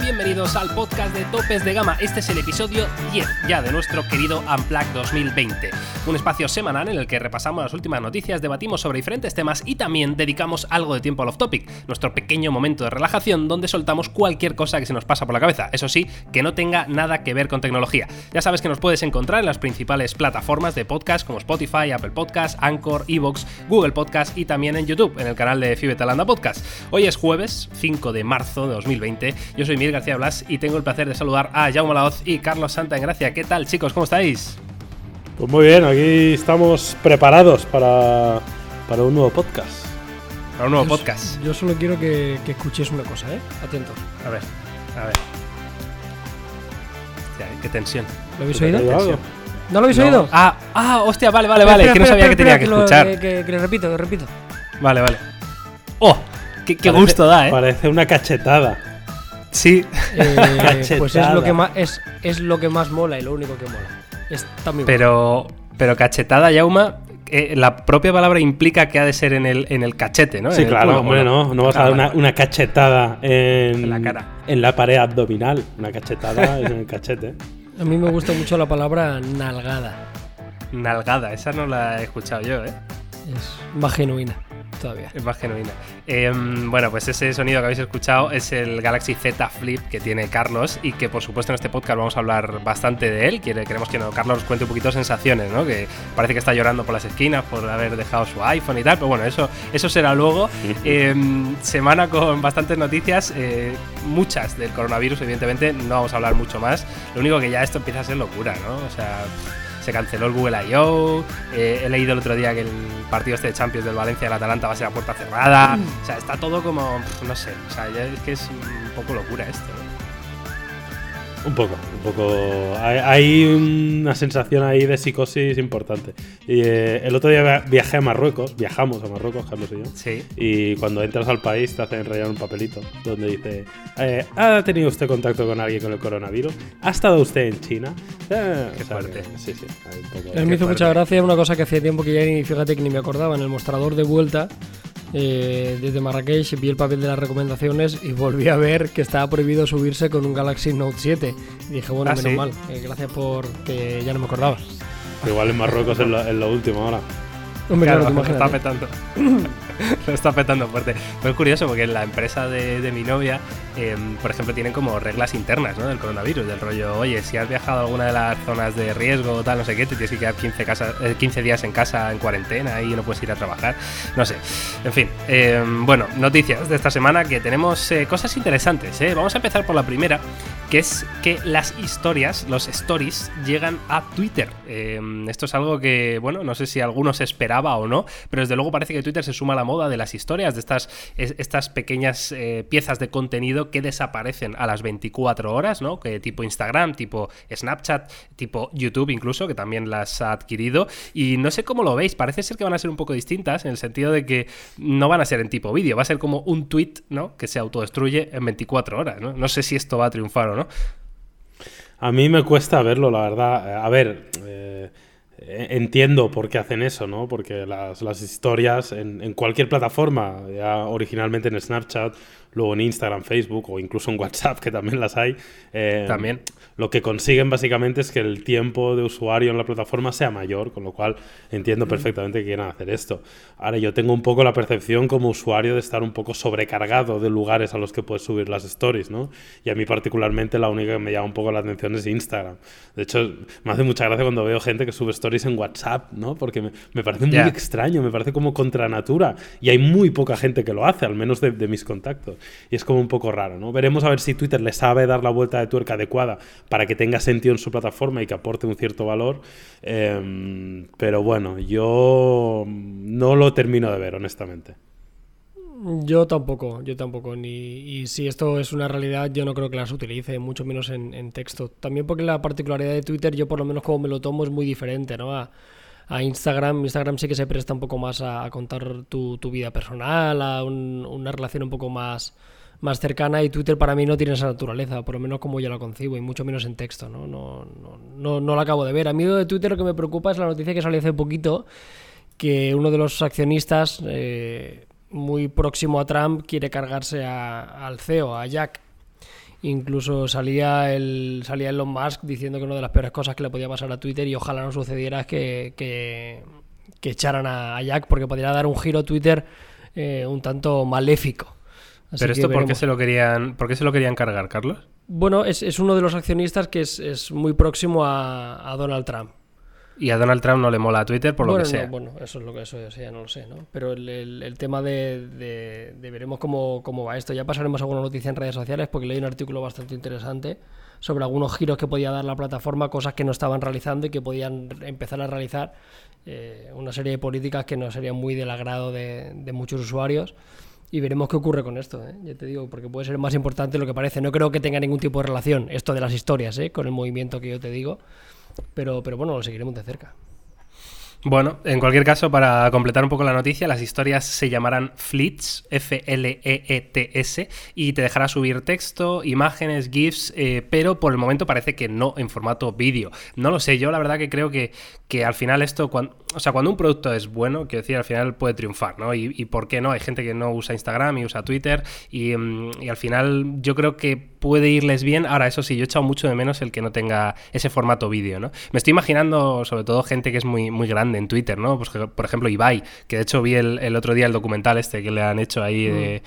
bienvenidos al podcast de Topes de Gama. Este es el episodio 10 ya de nuestro querido Unplugged 2020. Un espacio semanal en el que repasamos las últimas noticias, debatimos sobre diferentes temas y también dedicamos algo de tiempo al off-topic, nuestro pequeño momento de relajación donde soltamos cualquier cosa que se nos pasa por la cabeza. Eso sí, que no tenga nada que ver con tecnología. Ya sabes que nos puedes encontrar en las principales plataformas de podcast como Spotify, Apple Podcast, Anchor, Evox, Google Podcast y también en YouTube, en el canal de Fibetalanda Podcast. Hoy es jueves 5 de marzo de 2020. Yo soy García Blas y tengo el placer de saludar a Jaume Laoz y Carlos Santa en Gracia. ¿Qué tal, chicos? ¿Cómo estáis? Pues muy bien, aquí estamos preparados para, para un nuevo podcast. Para un nuevo Yo- podcast. Yo solo quiero que, que escuchéis una cosa, ¿eh? Atento. A ver, a ver. Hostia, qué tensión. ¿Lo habéis ¿Te ha oído? ¿No lo habéis No. oído? Ah, ah, hostia, vale, vale, vale. Que no espera, sabía que espera, tenía que lo- escuchar. Que, que- que le repito, que repito. Vale, vale. Oh, qué, qué Parece- gusto da, ¿eh? Parece una cachetada. Sí. Eh, pues es lo, que más, es, es lo que más mola y lo único que mola. Bueno. Pero, pero cachetada, Yauma, eh, la propia palabra implica que ha de ser en el, en el cachete, ¿no? Sí, En claro, hombre, ¿o no. No vas a Ah, dar vale, una, una cachetada en, En la cara. en la pared abdominal. Una cachetada es en el cachete. A mí me gusta mucho la palabra nalgada. Nalgada, esa no la he escuchado yo, ¿eh? Es más genuina todavía. Es más genuina. Em, bueno, pues ese sonido que habéis escuchado es el Galaxy Z Flip que tiene Carlos y que por supuesto en este podcast vamos a hablar bastante de él. Quiere, queremos que no, Carlos nos cuente un poquito sensaciones, ¿no? Que parece que está llorando por las esquinas por haber dejado su iPhone y tal, pero bueno, eso, eso será luego. Em, semana con bastantes noticias, eh, muchas del coronavirus, evidentemente, no vamos a hablar mucho más. Lo único que ya esto empieza a ser locura, ¿no? O sea, se canceló el Google I.O. eh, he leído el otro día que el partido este de Champions del Valencia y el Atalanta va a ser a puerta cerrada. O sea, está todo como, no sé, o sea, ya es que es un poco locura esto. ¿no? Un poco, un poco. Hay, hay una sensación ahí de psicosis importante. Y eh, el otro día via- viajé a Marruecos, viajamos a Marruecos, Carlos y yo. Sí. Y cuando entras al país te hacen rellenar un papelito donde dice: eh, ¿Ha tenido usted contacto con alguien con el coronavirus? ¿Ha estado usted en China? Eh, Qué o sea fuerte. que- sí, sí. hay un poco- A mí me hizo fuerte. mucha gracia una cosa que hacía tiempo que ya ni, fíjate que ni me acordaba. En el mostrador de vuelta, eh, desde Marrakech, vi el papel de las recomendaciones y volví a ver que estaba prohibido subirse con un Galaxy Note 7. Y dije, bueno, Ah, menos ¿sí? mal. eh, gracias por que ya no me acordaba. Igual en Marruecos es lo, es lo último ahora. Hombre, Claro, claro, está imagínate. petando. lo está petando fuerte. Pero es curioso porque en la empresa de, mi novia, eh, por ejemplo, tienen como reglas internas ¿no? del coronavirus, del rollo, oye, si has viajado a alguna de las zonas de riesgo tal, no sé qué, te tienes que quedar 15, casa- eh, 15 días en casa en cuarentena y no puedes ir a trabajar. No sé. En fin, eh, bueno, noticias de esta semana que tenemos eh, cosas interesantes. ¿eh? Vamos a empezar por la primera, que es que las historias, los stories, llegan a Twitter. Eh, esto es algo que, bueno, no sé si alguno se esperaba o no, pero desde luego parece que Twitter se suma a la moda de las historias, de estas, es- estas pequeñas eh, piezas de contenido que desaparecen a las 24 horas, ¿no? Que tipo Instagram, tipo Snapchat, tipo YouTube incluso, que también las ha adquirido. Y no sé cómo lo veis, parece ser que van a ser un poco distintas en el sentido de que no van a ser en tipo vídeo, va a ser como un tweet, ¿no? Que se autodestruye en 24 horas, ¿no? No sé si esto va a triunfar o no. A mí me cuesta verlo, la verdad. A ver, eh, entiendo por qué hacen eso, ¿no? Porque las, las historias en, en cualquier plataforma, ya originalmente en Snapchat, luego en Instagram, Facebook o incluso en WhatsApp, que también las hay, eh, También. Lo que consiguen básicamente es que el tiempo de usuario en la plataforma sea mayor, con lo cual entiendo perfectamente que quieran hacer esto. Ahora, yo tengo un poco la percepción como usuario de estar un poco sobrecargado de lugares a los que puedes subir las stories, ¿no? Y a mí particularmente la única que me llama un poco la atención es Instagram. De hecho, me hace mucha gracia cuando veo gente que sube stories en WhatsApp, ¿no? Porque me, me parece muy Ya. extraño, me parece como contra natura. Y hay muy poca gente que lo hace, al menos de, de mis contactos. Y es como un poco raro, ¿no? Veremos a ver si Twitter le sabe dar la vuelta de tuerca adecuada para que tenga sentido en su plataforma y que aporte un cierto valor. Em, pero bueno, yo no lo termino de ver, honestamente. Yo tampoco, yo tampoco. Y si esto es una realidad, yo no creo que las utilice, mucho menos en, texto. También porque la particularidad de Twitter, yo por lo menos como me lo tomo, es muy diferente, ¿no? A, Instagram. Instagram sí que se presta un poco más a, contar tu, vida personal, a un- una relación un poco más, más cercana. Y Twitter para mí no tiene esa naturaleza, por lo menos como yo la concibo, y mucho menos en texto, ¿no? No, no, no, no la acabo de ver. A mí de Twitter lo que me preocupa es la noticia que salió hace poquito, que uno de los accionistas, eh, muy próximo a Trump, quiere cargarse a- al CEO, a Jack. Incluso salía el salía Elon Musk diciendo que una de las peores cosas que le podía pasar a Twitter y ojalá no sucediera es que, que, echaran a, a Jack porque podría dar un giro a Twitter eh, un tanto maléfico. Así Pero esto, ¿por qué, se lo querían, ¿por qué se lo querían cargar, Carlos? Bueno, es, es uno de los accionistas que es, es muy próximo a, a Donald Trump. Y a Donald Trump no le mola a Twitter por lo bueno, que sea. no, bueno, eso es lo que eso, eso ya no lo sé, ¿no? Pero el, el- el tema de, de- de veremos cómo, cómo va esto. Ya pasaremos alguna noticia en redes sociales porque leí un artículo bastante interesante sobre algunos giros que podía dar la plataforma, cosas que no estaban realizando y que podían empezar a realizar. eh, una serie de políticas que no serían muy del agrado de, de muchos usuarios. Y veremos qué ocurre con esto, ¿eh? ya te digo, porque puede ser más importante lo que parece. No creo que tenga ningún tipo de relación esto de las historias ¿eh? con el movimiento que yo te digo. Pero, pero bueno, lo seguiremos de cerca. Bueno, en cualquier caso, para completar un poco la noticia, las historias se llamarán Fleets, F-L-E-E-T-S, y te dejará subir texto, imágenes, GIFs, eh, pero por el momento parece que no en formato vídeo. No lo sé, yo la verdad que creo que, que al final esto, o sea, cuando un producto es bueno, quiero decir, al final puede triunfar, ¿no? Y, y por qué no, hay gente que no usa Instagram y usa Twitter, y, mm, y al final yo creo que puede irles bien. Ahora, eso sí, yo he echado mucho de menos el que no tenga ese formato vídeo, ¿no? Me estoy imaginando, sobre todo, gente que es muy, muy grande en Twitter, ¿no? Pues, por ejemplo, Ibai, que de hecho vi el, el otro día el documental este que le han hecho ahí, de,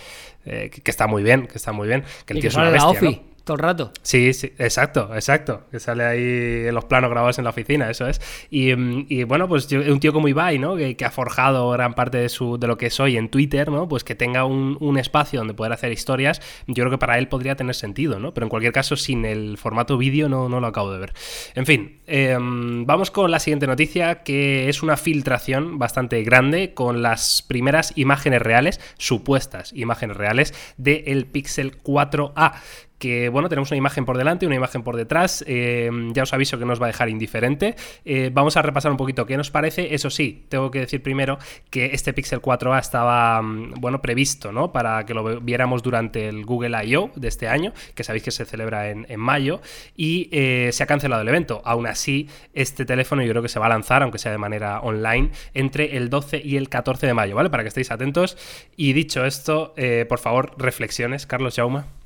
eh, que, que está muy bien, que está muy bien, que el Y tío que es una bestia, ¿no? Todo el rato. Sí, sí, exacto, exacto. Que sale ahí en los planos grabados en la oficina, eso es. Y, mm, y, bueno, pues un tío como Ibai, ¿no? Que, que ha forjado gran parte de, su, de lo que soy en Twitter, ¿no? Pues que tenga un, un espacio donde poder hacer historias, yo creo que para él podría tener sentido, ¿no? Pero en cualquier caso, sin el formato vídeo no, no lo acabo de ver. En fin, eh, vamos con la siguiente noticia, que es una filtración bastante grande con las primeras imágenes reales, supuestas imágenes reales, del Pixel 4A que bueno, tenemos una imagen por delante, una imagen por detrás, eh, ya os aviso que no os va a dejar indiferente. Eh, vamos a repasar un poquito qué nos parece. Eso sí, tengo que decir primero que este Pixel 4a estaba, mm, bueno, previsto, ¿no? Para que lo viéramos durante el Google I.O. de este año, que sabéis que se celebra en, en mayo, y eh, se ha cancelado el evento. Aún así, este teléfono yo creo que se va a lanzar, aunque sea de manera online, entre el 12 y el 14 de mayo, ¿vale? Para que estéis atentos. Y dicho esto, por favor, reflexiones, Carlos Jauma.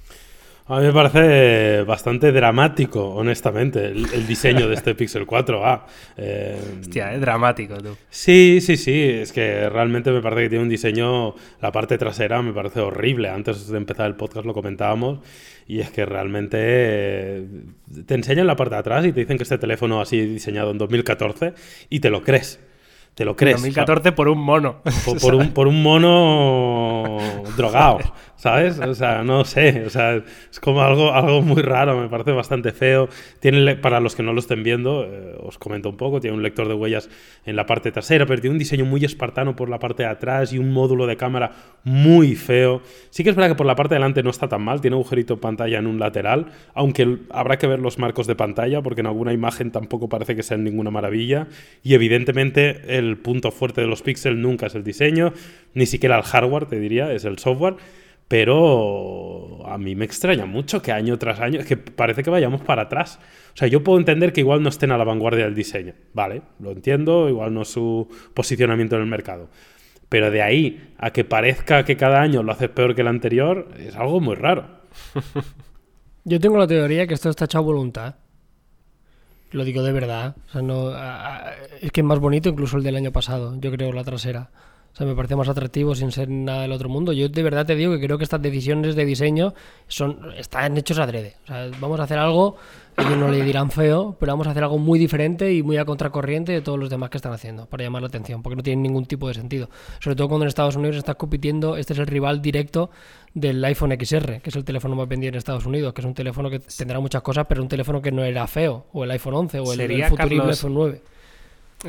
A mí me parece bastante dramático, honestamente, el, el diseño de este Pixel 4A. Eh, Hostia, es dramático, tú. Sí, sí, sí, es que realmente me parece que tiene un diseño, la parte trasera me parece horrible. Antes de empezar el podcast lo comentábamos y es que realmente eh, te enseñan la parte de atrás y te dicen que este teléfono sido diseñado en 2014 y te lo crees. Te lo crees. 2014 por un mono. Por, por un, por un mono drogado, ¿sabes? O sea, no sé, o sea, es como algo, algo muy raro, me parece bastante feo. Tiene, para los que no lo estén viendo, eh, os comento un poco, tiene un lector de huellas en la parte trasera, pero tiene un diseño muy espartano por la parte de atrás y un módulo de cámara muy feo. Sí que es verdad que por la parte de delante no está tan mal, tiene agujerito pantalla en un lateral, aunque habrá que ver los marcos de pantalla, porque en alguna imagen tampoco parece que sean ninguna maravilla. Y evidentemente el punto fuerte de los Pixel nunca es el diseño, ni siquiera el hardware, te diría, es el software. Pero a mí me extraña mucho que año tras año, que parece que vayamos para atrás. O sea, yo puedo entender que igual no estén a la vanguardia del diseño, ¿vale? Lo entiendo, igual no su posicionamiento en el mercado. Pero de ahí a que parezca que cada año lo haces peor que el anterior, es algo muy raro. Yo tengo la teoría que esto está hecho a voluntad. Lo digo de verdad. O sea, no, es que es más bonito incluso el del año pasado, yo creo, la trasera. O sea, me parece más atractivo sin ser nada del otro mundo. Yo de verdad te digo que creo que estas decisiones de diseño son están hechos adrede. O sea, vamos a hacer algo, ellos no le dirán feo, pero vamos a hacer algo muy diferente y muy a contracorriente de todos los demás que están haciendo, para llamar la atención, porque no tiene ningún tipo de sentido. Sobre todo cuando en Estados Unidos estás compitiendo, este es el rival directo del iPhone XR, que es el teléfono más vendido en Estados Unidos, que es un teléfono que tendrá muchas cosas, pero un teléfono que no era feo, o el iPhone 11, o el, el Carlos, iPhone 9.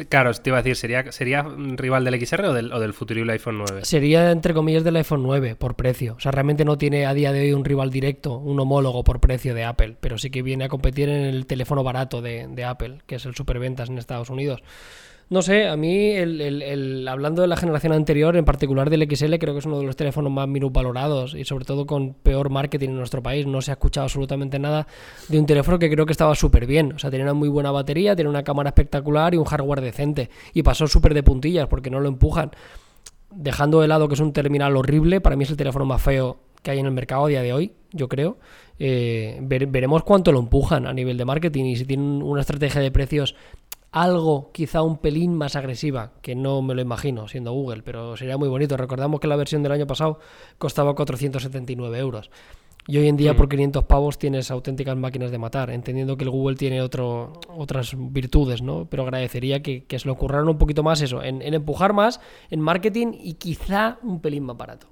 Claro, te iba a decir, ¿sería, sería rival del XR o del, o del futurible iPhone 9? Sería, entre comillas, del iPhone 9 por precio. O sea, realmente no tiene a día de hoy un rival directo, un homólogo por precio de Apple, pero sí que viene a competir en el teléfono barato de, de Apple, que es el superventas en Estados Unidos. No sé, a mí, el, el- hablando de la generación anterior, en particular del XL, creo que es uno de los teléfonos más minusvalorados y sobre todo con peor marketing en nuestro país. No se ha escuchado absolutamente nada de un teléfono que creo que estaba súper bien. O sea, tenía una muy buena batería, tenía una cámara espectacular y un hardware decente. Y pasó súper de puntillas porque no lo empujan dejando de lado que es un terminal horrible, para mí es el teléfono más feo que hay en el mercado a día de hoy, yo creo. Eh, veremos cuánto lo empujan a nivel de marketing y si tienen una estrategia de precios algo quizá un pelín más agresiva, que no me lo imagino siendo Google, pero sería muy bonito. Recordamos que la versión del año pasado costaba 479 euros. Y hoy en día por 500 pavos tienes auténticas máquinas de matar, entendiendo que el Google tiene otro, otras virtudes, ¿no? Pero agradecería que, se lo ocurran un poquito más eso, en, en empujar más, en marketing y quizá un pelín más barato.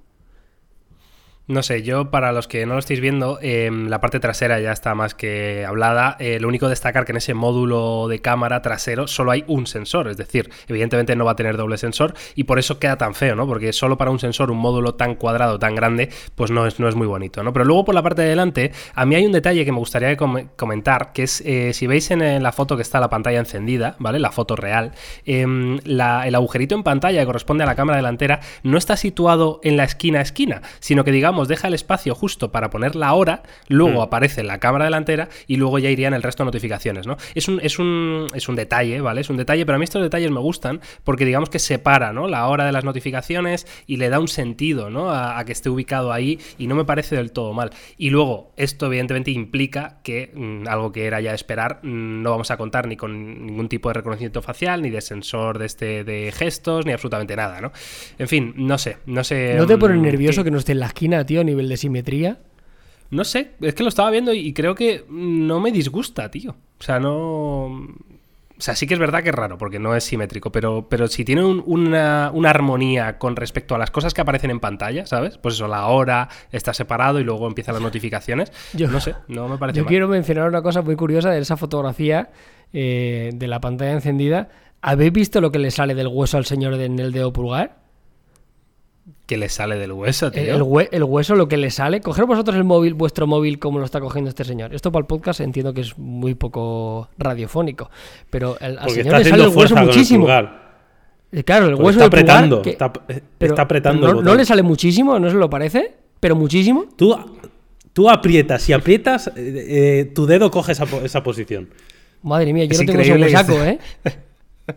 No sé, yo para los que no lo estéis viendo, em, la parte trasera ya está más que hablada. Eh, lo único destacar que en ese módulo de cámara trasero solo hay un sensor, es decir, evidentemente no va a tener doble sensor y por eso queda tan feo, ¿no? Porque solo para un sensor, un módulo tan cuadrado, tan grande, pues no es, no es muy bonito, ¿no? Pero luego por la parte de delante, a mí hay un detalle que me gustaría comentar, que es, eh, si veis en, la foto que está la pantalla encendida, ¿vale? La foto real, em, el agujerito en pantalla que corresponde a la cámara delantera no está situado en la esquina a esquina, sino que digamos deja el espacio justo para poner la hora, luego mm. aparece la cámara delantera y luego ya irían el resto de notificaciones, ¿no? Es un, es un, es un detalle, ¿vale? Es un detalle, pero a mí estos detalles me gustan porque digamos que separa, ¿no? La hora de las notificaciones y le da un sentido, ¿no? A, que esté ubicado ahí y no me parece del todo mal. Y luego, esto evidentemente implica que mm, algo que era ya esperar, mm, no vamos a contar ni con ningún tipo de reconocimiento facial, ni de sensor de este de gestos, ni absolutamente nada, ¿no? En fin, no sé, no sé. ¿No te pone nervioso que no esté en la esquina, tío, a nivel de simetría? No sé, es que lo estaba viendo y creo que no me disgusta, tío. O sea, no. O sea, sí que es verdad que es raro, porque no es simétrico, pero, pero si tiene una, armonía con respecto a las cosas que aparecen en pantalla, ¿sabes? Pues eso, la hora está separado y luego empiezan las notificaciones. Yo no sé, no me parece Yo quiero mencionar una cosa muy curiosa de esa fotografía eh, de la pantalla encendida. ¿Habéis visto lo que le sale del hueso al señor en el dedo pulgar? Que le sale del hueso, tío. El, hueso, lo que le sale. Coger vosotros el móvil, vuestro móvil, como lo está cogiendo este señor. Esto para el podcast entiendo que es muy poco radiofónico. Pero al señor le sale el hueso muchísimo. Eh, claro, el hueso está apretando. está, está, apretando. No, le sale muchísimo? ¿No se lo parece? ¿Pero muchísimo? Tú, tú aprietas. Si aprietas, eh, eh, tu dedo coge esa, esa posición. Madre mía, yo no tengo ese saco, ¿eh?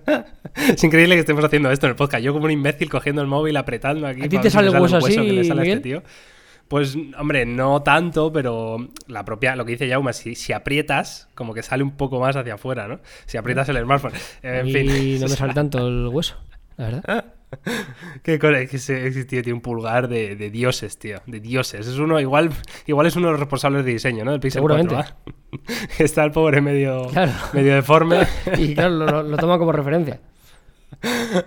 es increíble que estemos haciendo esto en el podcast. Yo como un imbécil cogiendo el móvil, apretando aquí. ¿A ti te sale el hueso, así, este tío. Pues, hombre, no tanto, pero la propia, lo que dice Jaume, si, si aprietas, como que sale un poco más hacia afuera, ¿no? Si aprietas el smartphone. En fin. Y no me sale tanto el hueso, la verdad. ¿Qué que ese, tío tiene un pulgar de, dioses, tío. De dioses. Es uno, igual, igual es uno de los responsables de diseño, ¿no? Del Pixel Seguramente. Está el pobre medio, medio deforme. y claro, lo toma como referencia.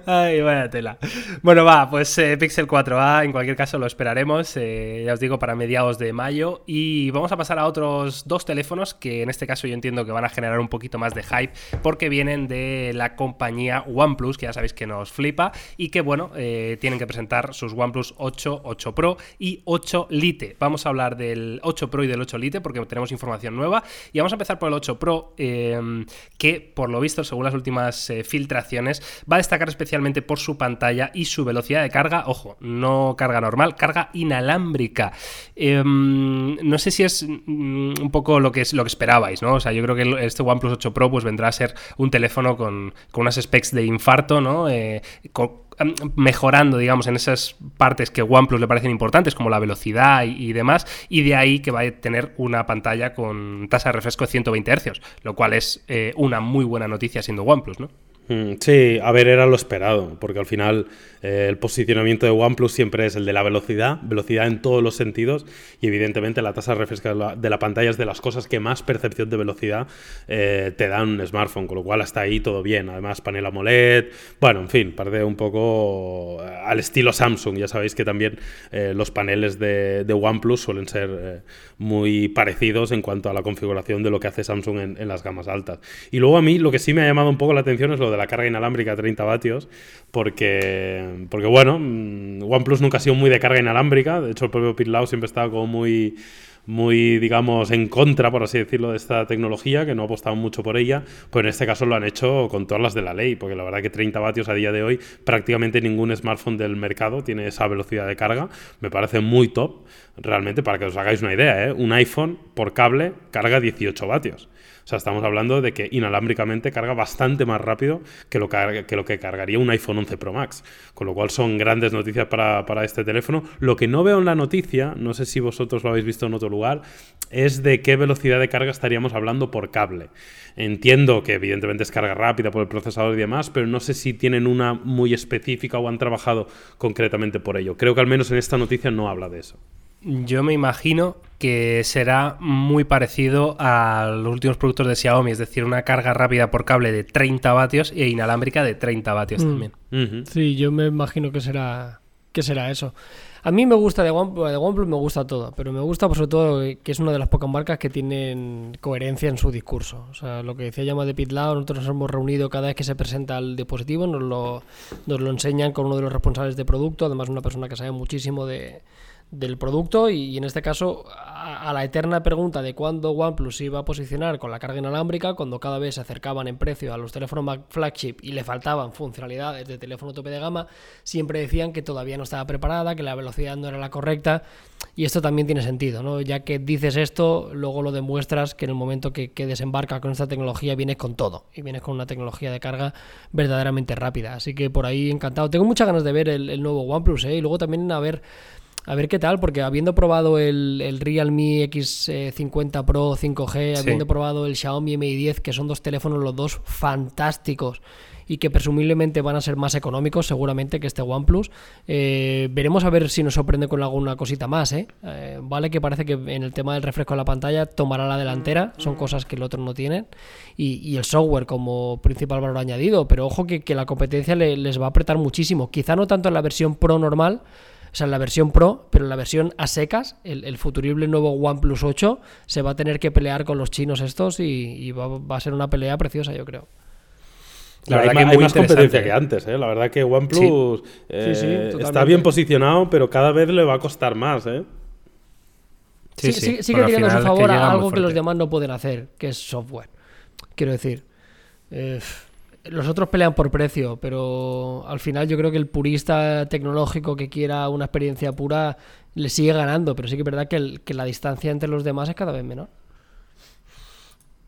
Ay, vaya tela. Bueno, va, pues eh, Pixel 4a, en cualquier caso lo esperaremos, eh, ya os digo, para mediados de mayo. Y vamos a pasar a otros dos teléfonos que en este caso yo entiendo que van a generar un poquito más de hype porque vienen de la compañía OnePlus, que ya sabéis que nos flipa, y que bueno, eh, tienen que presentar sus OnePlus 8, 8 Pro y 8 Lite. Vamos a hablar del 8 Pro y del 8 Lite porque tenemos información nueva. Y vamos a empezar por el 8 Pro, que por lo visto, según las últimas filtraciones, va a destacar especialmente por su pantalla y su velocidad de carga. Ojo, no carga normal, carga inalámbrica. Em, no sé si es mm, un poco lo que, es, lo que esperabais, ¿no? O sea, yo creo que este OnePlus 8 Pro pues vendrá a ser un teléfono con, unas specs de infarto, ¿no? Eh, em, mejorando, digamos, en esas partes que OnePlus le parecen importantes, como la velocidad y, demás, y de ahí que va a tener una pantalla con tasa de refresco de 120 Hz, lo cual es eh, una muy buena noticia siendo OnePlus, ¿no? Mm, sí, a ver, era lo esperado, porque al final el posicionamiento de OnePlus siempre es el de la velocidad, velocidad en todos los sentidos, y evidentemente la tasa de refresco de la, pantalla es de las cosas que más percepción de velocidad eh, te dan un smartphone, con lo cual hasta ahí todo bien. Además, panel AMOLED, bueno, en fin, parte un poco eh, al estilo Samsung. Ya sabéis que también los paneles de, OnePlus suelen ser muy parecidos en cuanto a la configuración de lo que hace Samsung en, en las gamas altas. Y luego a mí lo que sí me ha llamado un poco la atención es lo de la carga inalámbrica a 30 vatios, porque, porque bueno, mm, OnePlus nunca ha sido muy de carga inalámbrica, de hecho el propio Pete siempre estaba como muy muy, digamos, en contra, por así decirlo, de esta tecnología, que no ha apostado mucho por ella, pues en este caso lo han hecho con todas las de la ley, porque la verdad que 30 vatios a día de hoy, prácticamente ningún smartphone del mercado tiene esa velocidad de carga, me parece muy top, realmente, para que os hagáis una idea, ¿eh? un iPhone por cable carga 18 vatios. O sea, estamos hablando de que inalámbricamente carga bastante más rápido que lo que, cargaría un iPhone 11 Pro Max. Con lo cual son grandes noticias para este teléfono. Lo que no veo en la noticia, no sé si vosotros lo habéis visto en otro lugar, es de qué velocidad de carga estaríamos hablando por cable. Entiendo que evidentemente es carga rápida por el procesador y demás, pero no sé si tienen una muy específica o han trabajado concretamente por ello. Creo que al menos en esta noticia no habla de eso. Yo me imagino que será muy parecido a los últimos productos de Xiaomi, es decir, una carga rápida por cable de 30 vatios e inalámbrica de 30 vatios mm. también. Sí, yo me imagino que será, que será eso. A mí me gusta de OnePlus, de OnePlus me gusta todo, pero me gusta sobre todo que es una de las pocas marcas que tienen coherencia en su discurso. O sea, lo que decía Llama de Pitlao, nosotros nos hemos reunido cada vez que se presenta el dispositivo, nos lo, nos lo enseñan con uno de los responsables de producto, además una persona que sabe muchísimo de, del producto y, en este caso a, la eterna pregunta de cuándo OnePlus iba a posicionar con la carga inalámbrica cuando cada vez se acercaban en precio a los teléfonos flagship y le faltaban funcionalidades de teléfono tope de gama, siempre decían que todavía no estaba preparada, que la velocidad no era la correcta y esto también tiene sentido, ¿no? ya que dices esto, luego lo demuestras que en el momento que, desembarca con esta tecnología vienes con todo y vienes con una tecnología de carga verdaderamente rápida, así que por ahí encantado. Tengo muchas ganas de ver el, el nuevo OnePlus ¿eh? y luego también a ver a ver qué tal, porque habiendo probado el, Realme X50 Pro 5G, habiendo probado el Xiaomi Mi 10, que son dos teléfonos los dos fantásticos y que presumiblemente van a ser más económicos seguramente que este OnePlus. Eh, veremos a ver si nos sorprende con alguna cosita más. ¿eh? ¿eh? vale que parece que en el tema del refresco de la pantalla tomará la delantera, son cosas que el otro no tiene, y, el software como principal valor añadido, pero ojo que, la competencia les va a apretar muchísimo, quizá no tanto en la versión Pro normal, sea, en la versión Pro, pero en la versión a secas, el, futurible nuevo OnePlus 8 se va a tener que pelear con los chinos estos y, va, a ser una pelea preciosa, yo creo. La verdad hay, que hay más competencia que antes, ¿eh? La verdad que OnePlus eh, está bien posicionado, pero cada vez le va a costar más, ¿eh? Sí, sí, sigue teniendo a su favor algo que los demás no pueden hacer, que es software. Quiero decir, eh, los otros pelean por precio, pero al final yo creo que el purista tecnológico que quiera una experiencia pura le sigue ganando, pero sí que es verdad que, que la distancia entre los demás es cada vez menor.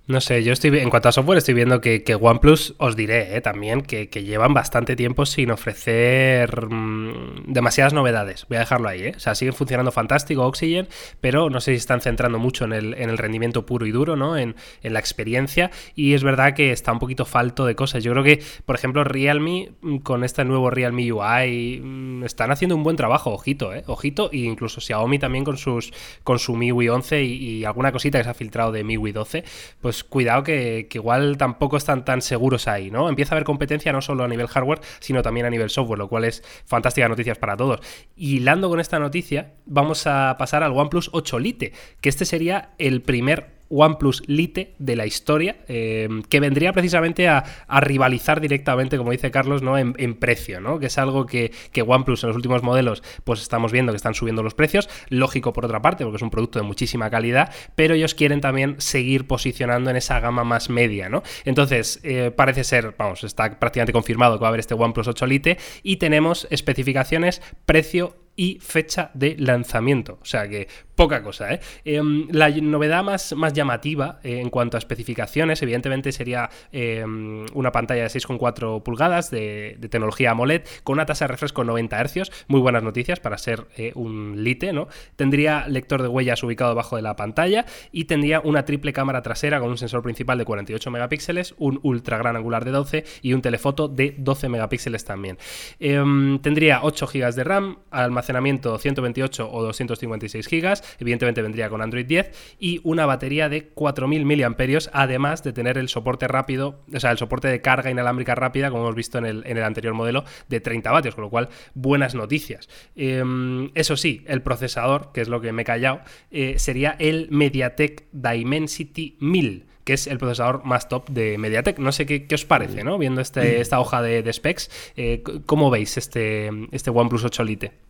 No sé, yo estoy en cuanto a software estoy viendo que, OnePlus, os diré eh, también, que, llevan bastante tiempo sin ofrecer mm, demasiadas novedades. Voy a dejarlo ahí, ¿eh? O sea, siguen funcionando fantástico Oxygen, pero no sé si están centrando mucho en el, en el rendimiento puro y duro, ¿no? En, la experiencia. Y es verdad que está un poquito falto de cosas. Yo creo que, por ejemplo, Realme, mm, con este nuevo Realme UI, mm, están haciendo un buen trabajo, ojito, ¿eh? Ojito, e incluso Xiaomi también con, sus, con su MIUI 11 y, y alguna cosita que se ha filtrado de MIUI 12, pues pues cuidado que, igual tampoco están tan seguros ahí, ¿no? Empieza a haber competencia no solo a nivel hardware, sino también a nivel software, lo cual es fantástica noticias para todos. Y hilando con esta noticia, vamos a pasar al OnePlus 8 Lite, que este sería el primer OnePlus Lite de la historia, eh, que vendría precisamente a, rivalizar directamente, como dice Carlos, ¿no? En, precio, ¿no? Que es algo que, que, OnePlus en los últimos modelos, pues estamos viendo que están subiendo los precios. Lógico por otra parte, porque es un producto de muchísima calidad, pero ellos quieren también seguir posicionando en esa gama más media, ¿no? Entonces, eh, parece ser, vamos, está prácticamente confirmado que va a haber este OnePlus 8 Lite y tenemos especificaciones, precio y fecha de lanzamiento. O sea que poca cosa. ¿eh? Em, la novedad más, más llamativa eh, en cuanto a especificaciones, evidentemente, sería em, una pantalla de 6,4 pulgadas de, tecnología AMOLED con una tasa de refresco 90 Hz. Muy buenas noticias para ser eh, un Lite. ¿no? Tendría lector de huellas ubicado debajo de la pantalla y tendría una triple cámara trasera con un sensor principal de 48 megapíxeles, un ultra gran angular de 12 y un telefoto de 12 megapíxeles también. Em, tendría 8 GB de RAM, almacenamiento almacenamiento 128 o 256 GB, evidentemente vendría con Android 10 y una batería de 4000 mAh, además de tener el soporte rápido, o sea, el soporte de carga inalámbrica rápida, como hemos visto en el, en el anterior modelo, de 30 vatios, con lo cual buenas noticias. Em, eso sí, el procesador, que es lo que me he callado, eh, sería el MediaTek Dimensity 1000 que es el procesador más top de MediaTek. No sé qué, os parece, ¿no? Viendo este, esta hoja de, specs, eh, ¿cómo veis este, este OnePlus 8 Lite?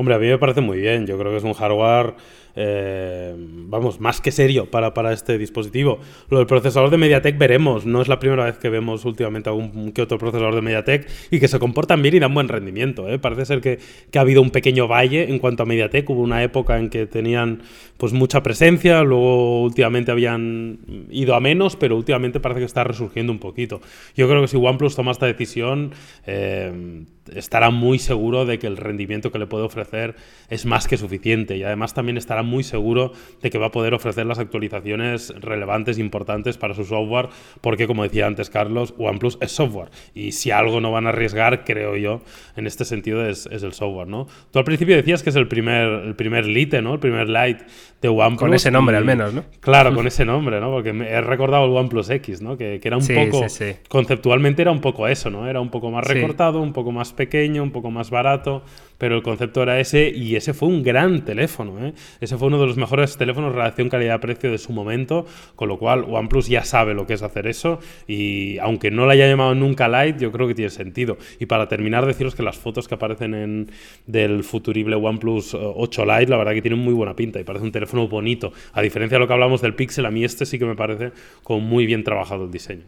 Hombre, a mí me parece muy bien. Yo creo que es un hardware, eh, vamos, más que serio para, para, este dispositivo. Lo del procesador de MediaTek veremos. No es la primera vez que vemos últimamente algún que otro procesador de MediaTek y que se comportan bien y dan buen rendimiento. ¿eh? Parece ser que, que, ha habido un pequeño valle en cuanto a MediaTek. Hubo una época en que tenían pues mucha presencia, luego últimamente habían ido a menos, pero últimamente parece que está resurgiendo un poquito. Yo creo que si OnePlus toma esta decisión, eh, estará muy seguro de que el rendimiento que le puede ofrecer es más que suficiente y además también estará muy seguro de que va a poder ofrecer las actualizaciones relevantes importantes para su software porque como decía antes Carlos, OnePlus es software y si algo no van a arriesgar, creo yo, en este sentido es, el software, ¿no? Tú al principio decías que es el primer, el primer Lite, ¿no? El primer Lite de OnePlus. Con ese nombre al menos, ¿no? Claro, con ese nombre, ¿no? Porque me he recordado el OnePlus X, ¿no? Que, era un poco, conceptualmente era un poco eso, ¿no? Era un poco más recortado, un poco más pequeño, un poco más barato, pero el concepto era ese y ese fue un gran teléfono. ¿eh? Ese fue uno de los mejores teléfonos relación calidad-precio de su momento, con lo cual OnePlus ya sabe lo que es hacer eso y aunque no la haya llamado nunca Lite, yo creo que tiene sentido. Y para terminar, deciros que las fotos que aparecen en, del futurible OnePlus 8 Lite, la verdad que tienen muy buena pinta y parece un teléfono bonito. A diferencia de lo que hablamos del Pixel, a mí este sí que me parece como muy bien trabajado el diseño.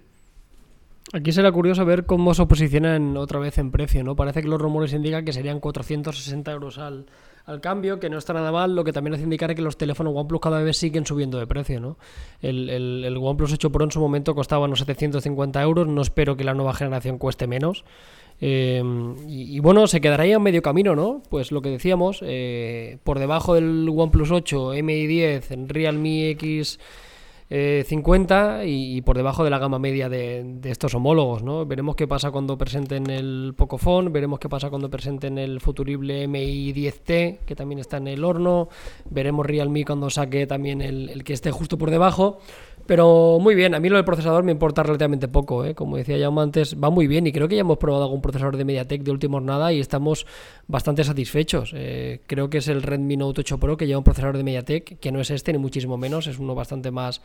Aquí será curioso ver cómo se posicionan otra vez en precio, ¿no? Parece que los rumores indican que serían 460 euros al, cambio, que no está nada mal, lo que también hace indicar que los teléfonos OnePlus cada vez siguen subiendo de precio, ¿no? El, el, OnePlus 8 Pro en su momento costaba unos 750 euros, no espero que la nueva generación cueste menos. Eh, y, bueno, se quedará ahí a medio camino, ¿no? Pues lo que decíamos, eh, por debajo del OnePlus 8, Mi 10, Realme X 50 eh, y, por debajo de la gama media de, estos homólogos. ¿no? Veremos qué pasa cuando presenten el Pocophone, veremos qué pasa cuando presenten el futurible Mi 10T, que también está en el horno, veremos Realme cuando saque también el que esté justo por debajo. Pero muy bien, a mí lo del procesador me importa relativamente poco, ¿eh? como decía ya antes, va muy bien y creo que ya hemos probado algún procesador de MediaTek de última jornada y estamos bastante satisfechos. Eh, creo que es el Redmi Note 8 Pro que lleva un procesador de MediaTek, que no es este ni muchísimo menos, es uno bastante más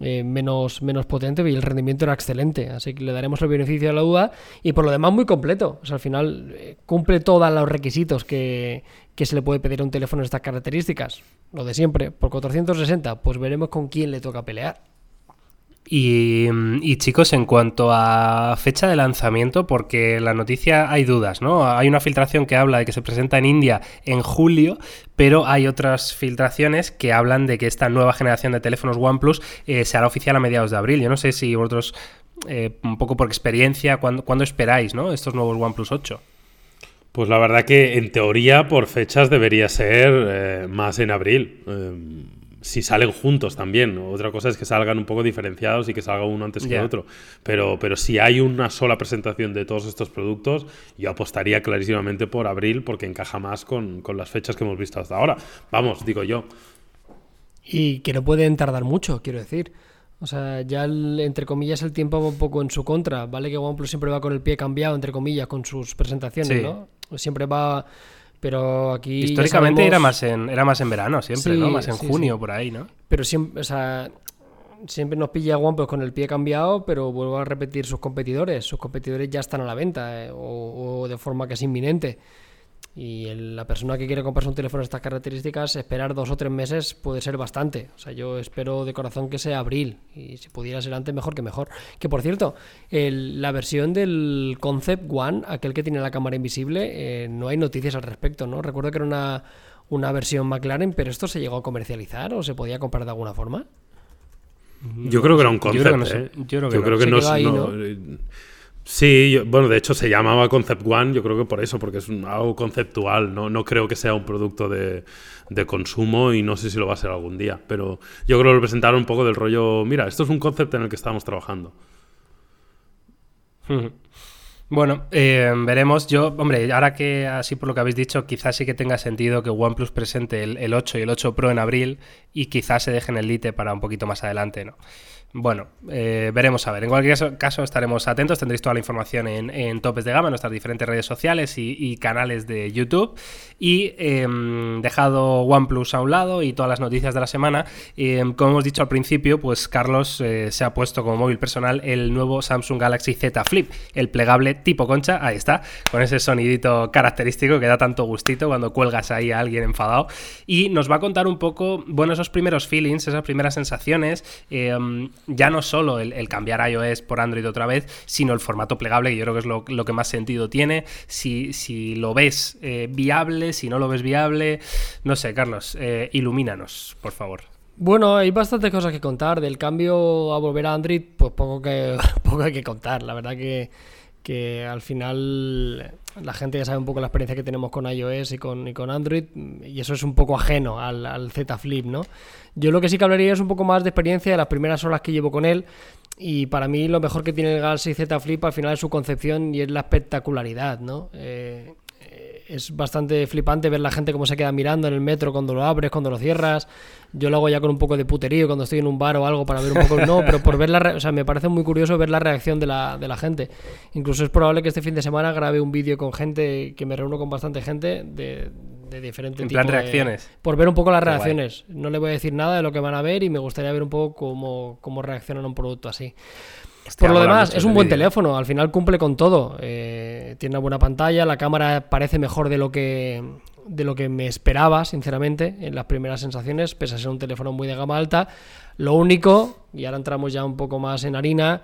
eh, menos, menos potente y el rendimiento era excelente, así que le daremos el beneficio de la duda y por lo demás muy completo, o sea, al final cumple todos los requisitos que, que se le puede pedir a un teléfono de estas características. Lo de siempre, por 460, pues veremos con quién le toca pelear. Y, chicos, en cuanto a fecha de lanzamiento, porque la noticia hay dudas, ¿no? Hay una filtración que habla de que se presenta en India en julio, pero hay otras filtraciones que hablan de que esta nueva generación de teléfonos OnePlus eh, se hará oficial a mediados de abril. Yo no sé si vosotros, eh, un poco por experiencia, ¿cuándo, esperáis, ¿no? Estos nuevos OnePlus 8. Pues la verdad que en teoría por fechas debería ser eh, más en abril. Eh, si salen juntos también. Otra cosa es que salgan un poco diferenciados y que salga uno antes que otro. Pero, pero si hay una sola presentación de todos estos productos, yo apostaría clarísimamente por abril porque encaja más con, con las fechas que hemos visto hasta ahora. Vamos, digo yo. Y que no pueden tardar mucho, quiero decir. O sea, ya entre comillas el tiempo va un poco en su contra, ¿vale? Que OnePlus siempre va con el pie cambiado, entre comillas, con sus presentaciones, ¿no? Siempre va... Pero aquí... Históricamente era, más en, era más en verano, siempre, ¿no? Más en junio, por ahí, ¿no? Pero siempre, o sea, siempre nos pilla OnePlus con el pie cambiado, pero vuelvo a repetir sus competidores. Sus competidores ya están a la venta, eh, o, o de forma que es inminente. Y la persona que quiere comprarse un teléfono de estas características, esperar dos o tres meses puede ser bastante. O sea, yo espero de corazón que sea abril. Y si pudiera ser antes, mejor que mejor. Que por cierto, la versión del Concept One, aquel que tiene la cámara invisible, eh, no hay noticias al respecto, ¿no? Recuerdo que era una, una versión McLaren, pero ¿esto se llegó a comercializar o se podía comprar de alguna forma? Yo creo que era un concept. ¿eh? Yo creo que, no, Sí, bueno, de hecho se llamaba Concept One, yo creo que por eso, porque es algo conceptual, no, no creo que sea un producto de, consumo y no sé si lo va a ser algún día, pero yo creo que lo presentaron un poco del rollo, mira, esto es un concepto en el que estamos trabajando. Bueno, eh, veremos. Yo, hombre, ahora que así por lo que habéis dicho, quizás sí que tenga sentido que OnePlus presente el, el 8 y el 8 Pro en abril y quizás se dejen el Lite para un poquito más adelante, ¿no? Bueno, eh, veremos a ver. En cualquier caso, estaremos atentos. Tendréis toda la información en, Topes de Gama, en nuestras diferentes redes sociales y, canales de YouTube. Y em, dejado OnePlus a un lado y todas las noticias de la semana, em, como hemos dicho al principio, pues Carlos eh, se ha puesto como móvil personal el nuevo Samsung Galaxy Z Flip, el plegable tipo concha. Ahí está, con ese sonidito característico que da tanto gustito cuando cuelgas ahí a alguien enfadado. Y nos va a contar un poco, bueno, esos primeros feelings, esas primeras sensaciones em, ya no solo el, cambiar iOS por Android otra vez, sino el formato plegable, que yo creo que es lo, que más sentido tiene. Si, si lo ves eh, viable, si no lo ves viable, no sé, Carlos, eh, ilumínanos, por favor. Bueno, hay bastantes cosas que contar. Del cambio a volver a Android, pues poco que poco hay que contar. La verdad que que al final la gente ya sabe un poco la experiencia que tenemos con iOS y con, con Android, y eso es un poco ajeno al, Z Flip, ¿no? Yo lo que sí que hablaría es un poco más de experiencia de las primeras horas que llevo con él, y para mí lo mejor que tiene el Galaxy Z Flip al final es su concepción y es la espectacularidad, ¿no? Eh, es bastante flipante ver la gente cómo se queda mirando en el metro cuando lo abres, cuando lo cierras. Yo lo hago ya con un poco de puterío cuando estoy en un bar o algo para ver un poco. No, pero por ver la. O sea, me parece muy curioso ver la reacción de la, de la gente. Incluso es probable que este fin de semana grabe un vídeo con gente, que me reúno con bastante gente de, de diferentes en plan reacciones. por ver un poco las reacciones. No le voy a decir nada de lo que van a ver y me gustaría ver un poco cómo, cómo reaccionan a un producto así. Por lo demás, es un buen teléfono, al final cumple con todo. Eh, tiene una buena pantalla, la cámara parece mejor de lo que de lo que me esperaba, sinceramente, en las primeras sensaciones, pese a ser un teléfono muy de gama alta. Lo único, y ahora entramos ya un poco más en harina,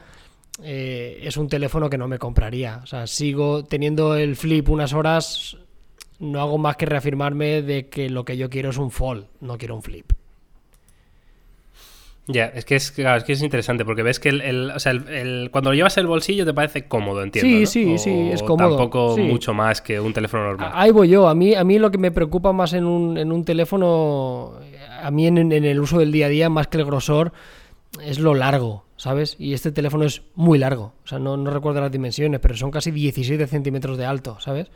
eh, es un teléfono que no me compraría. O sea, sigo teniendo el flip unas horas, no hago más que reafirmarme de que lo que yo quiero es un fold, no quiero un flip. Ya, es que es, es que es interesante porque ves que el, o sea, el, cuando lo llevas en el bolsillo te parece cómodo, entiendo. Sí, sí, sí, es cómodo. Tampoco mucho más que un teléfono normal. Ahí voy yo. A mí, a mí lo que me preocupa más en un, en un teléfono, a mí en, el uso del día a día, más que el grosor, es lo largo, ¿sabes? Y este teléfono es muy largo. O sea, no, no recuerdo las dimensiones, pero son casi 17 centímetros de alto, ¿sabes?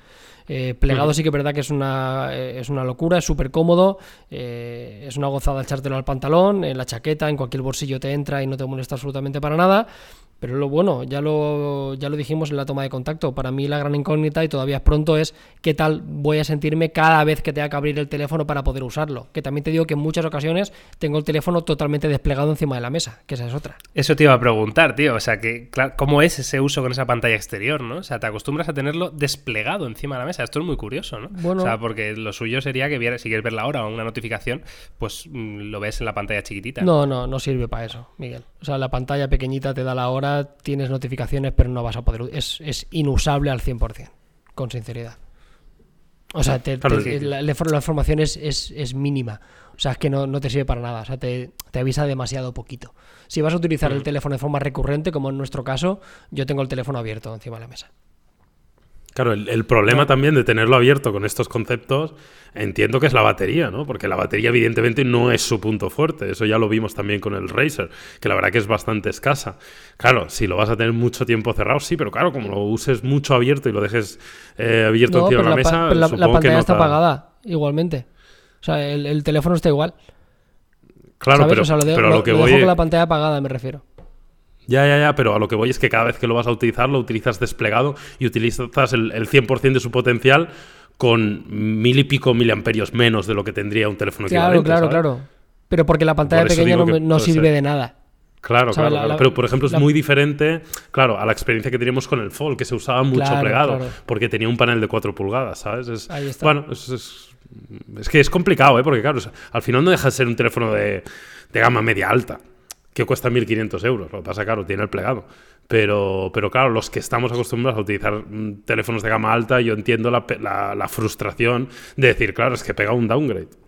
Eh, plegado sí que es verdad que es una, eh, es una locura, es súper cómodo, eh, es una gozada echártelo al pantalón, en la chaqueta, en cualquier bolsillo te entra y no te molesta absolutamente para nada. Pero lo bueno, ya lo, ya lo dijimos en la toma de contacto, para mí la gran incógnita y todavía es pronto es qué tal voy a sentirme cada vez que tenga que abrir el teléfono para poder usarlo. Que también te digo que en muchas ocasiones tengo el teléfono totalmente desplegado encima de la mesa, que esa es otra. Eso te iba a preguntar, tío, o sea, que ¿cómo es ese uso con esa pantalla exterior, no? O sea, te acostumbras a tenerlo desplegado encima de la mesa. Esto es muy curioso, ¿no? Bueno, o sea, porque lo suyo sería que si quieres ver la hora o una notificación, pues mm, lo ves en la pantalla chiquitita. No, no, no sirve para eso, Miguel. O sea, la pantalla pequeñita te da la hora tienes notificaciones, pero no vas a poder. Es, es inusable al 100%, con sinceridad. O sea, la, información es, es, mínima. O sea, es que no, te sirve para nada. O sea, te, avisa demasiado poquito. Si vas a utilizar el teléfono de forma recurrente, como en nuestro caso, yo tengo el teléfono abierto encima de la mesa. Claro, el, problema también de tenerlo abierto con estos conceptos, entiendo que es la batería, ¿no? Porque la batería evidentemente no es su punto fuerte. Eso ya lo vimos también con el Razer, que la verdad que es bastante escasa. Claro, si lo vas a tener mucho tiempo cerrado, sí, pero claro, como lo uses mucho abierto y lo dejes eh, abierto encima de la, mesa, la, la pantalla está apagada igualmente. O sea, el, teléfono está igual. Claro, pero, pero lo, que voy... con la pantalla apagada, me refiero. Ya, ya, ya, pero a lo que voy es que cada vez que lo vas a utilizar, lo utilizas desplegado y utilizas el, 100% de su potencial con mil y pico miliamperios menos de lo que tendría un teléfono claro, Claro, claro, Pero porque la pantalla pequeña no, sirve de nada. Claro, claro, pero por ejemplo es muy diferente, claro, a la experiencia que teníamos con el Fold, que se usaba mucho plegado, porque tenía un panel de 4 pulgadas, ¿sabes? Es, Ahí está. Bueno, es, es, que es complicado, ¿eh? Porque claro, al final no deja de ser un teléfono de, de gama media alta que cuesta 1.500 euros. Lo que pasa, claro, tiene el plegado. Pero, pero claro, los que estamos acostumbrados a utilizar mm, teléfonos de gama alta, yo entiendo la, la frustración de decir, claro, es que pega un downgrade.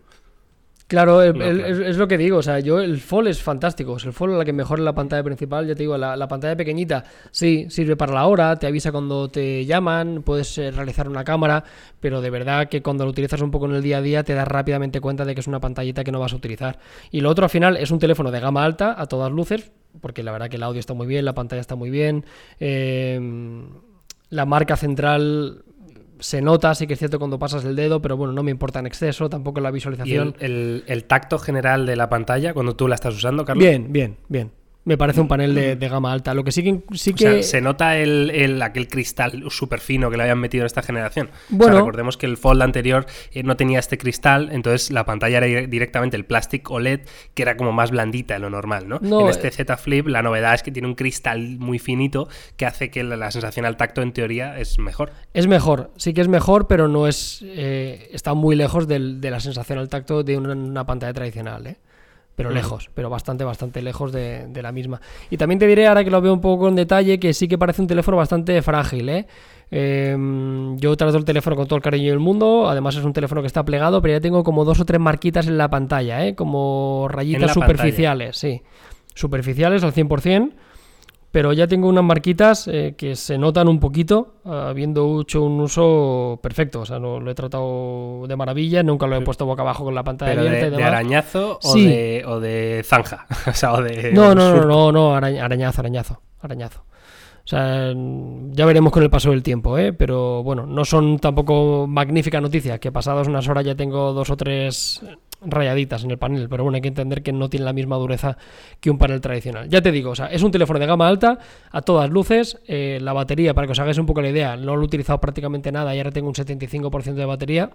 Claro, es, lo que digo, o sea, yo el Fall es fantástico, el Fall es la que mejora la pantalla principal, ya te digo, la, pantalla pequeñita sí sirve para la hora, te avisa cuando te llaman, puedes eh, realizar una cámara, pero de verdad que cuando lo utilizas un poco en el día a día te das rápidamente cuenta de que es una pantallita que no vas a utilizar. Y lo otro al final es un teléfono de gama alta a todas luces, porque la verdad que el audio está muy bien, la pantalla está muy bien, eh, la marca central se nota, sí que es cierto cuando pasas el dedo, pero bueno, no me importa en exceso, tampoco la visualización. ¿Y el, tacto general de la pantalla cuando tú la estás usando, Carlos? Bien, bien, bien. Me parece un panel de, de gama alta. Lo que sí que. Sí O que sea, se nota el, el- aquel cristal súper fino que le habían metido en esta generación. O Bueno. sea, recordemos que el Fold anterior eh, no tenía este cristal, entonces la pantalla era dire- directamente el plástico OLED, que era como más blandita de lo normal, ¿no? No, en eh. este Z Flip la novedad es que tiene un cristal muy finito que hace que la, la sensación al tacto en teoría es mejor. Es mejor, sí que es mejor, pero no es. eh, está muy lejos del- de la sensación al tacto de una, una pantalla tradicional, ¿eh? Pero lejos, pero bastante, bastante lejos de, de la misma. Y también te diré, ahora que lo veo un poco en detalle, que sí que parece un teléfono bastante frágil, ¿eh? Eh, yo trato el teléfono con todo el cariño del mundo, además es un teléfono que está plegado, pero ya tengo como dos o tres marquitas en la pantalla, ¿eh? Como rayitas superficiales, sí. Superficiales al 100%. Pero ya tengo unas marquitas eh, que se notan un poquito, habiendo hecho un uso perfecto. O sea, no, lo he tratado de maravilla, nunca lo he puesto boca abajo con la pantalla Pero abierta de, y de demás. arañazo o, Sí. de, o de zanja. o sea, o de. No, no, no, no, no, araña- arañazo, arañazo, arañazo. O sea, ya veremos con el paso del tiempo, ¿eh? Pero bueno, no son tampoco magníficas noticias, que pasadas unas horas ya tengo dos o tres rayaditas en el panel, pero bueno, hay que entender que no tiene la misma dureza que un panel tradicional. Ya te digo, o sea, es un teléfono de gama alta, a todas luces, eh, la batería, para que os hagáis un poco la idea, no lo he utilizado prácticamente nada y ahora tengo un 75% de batería,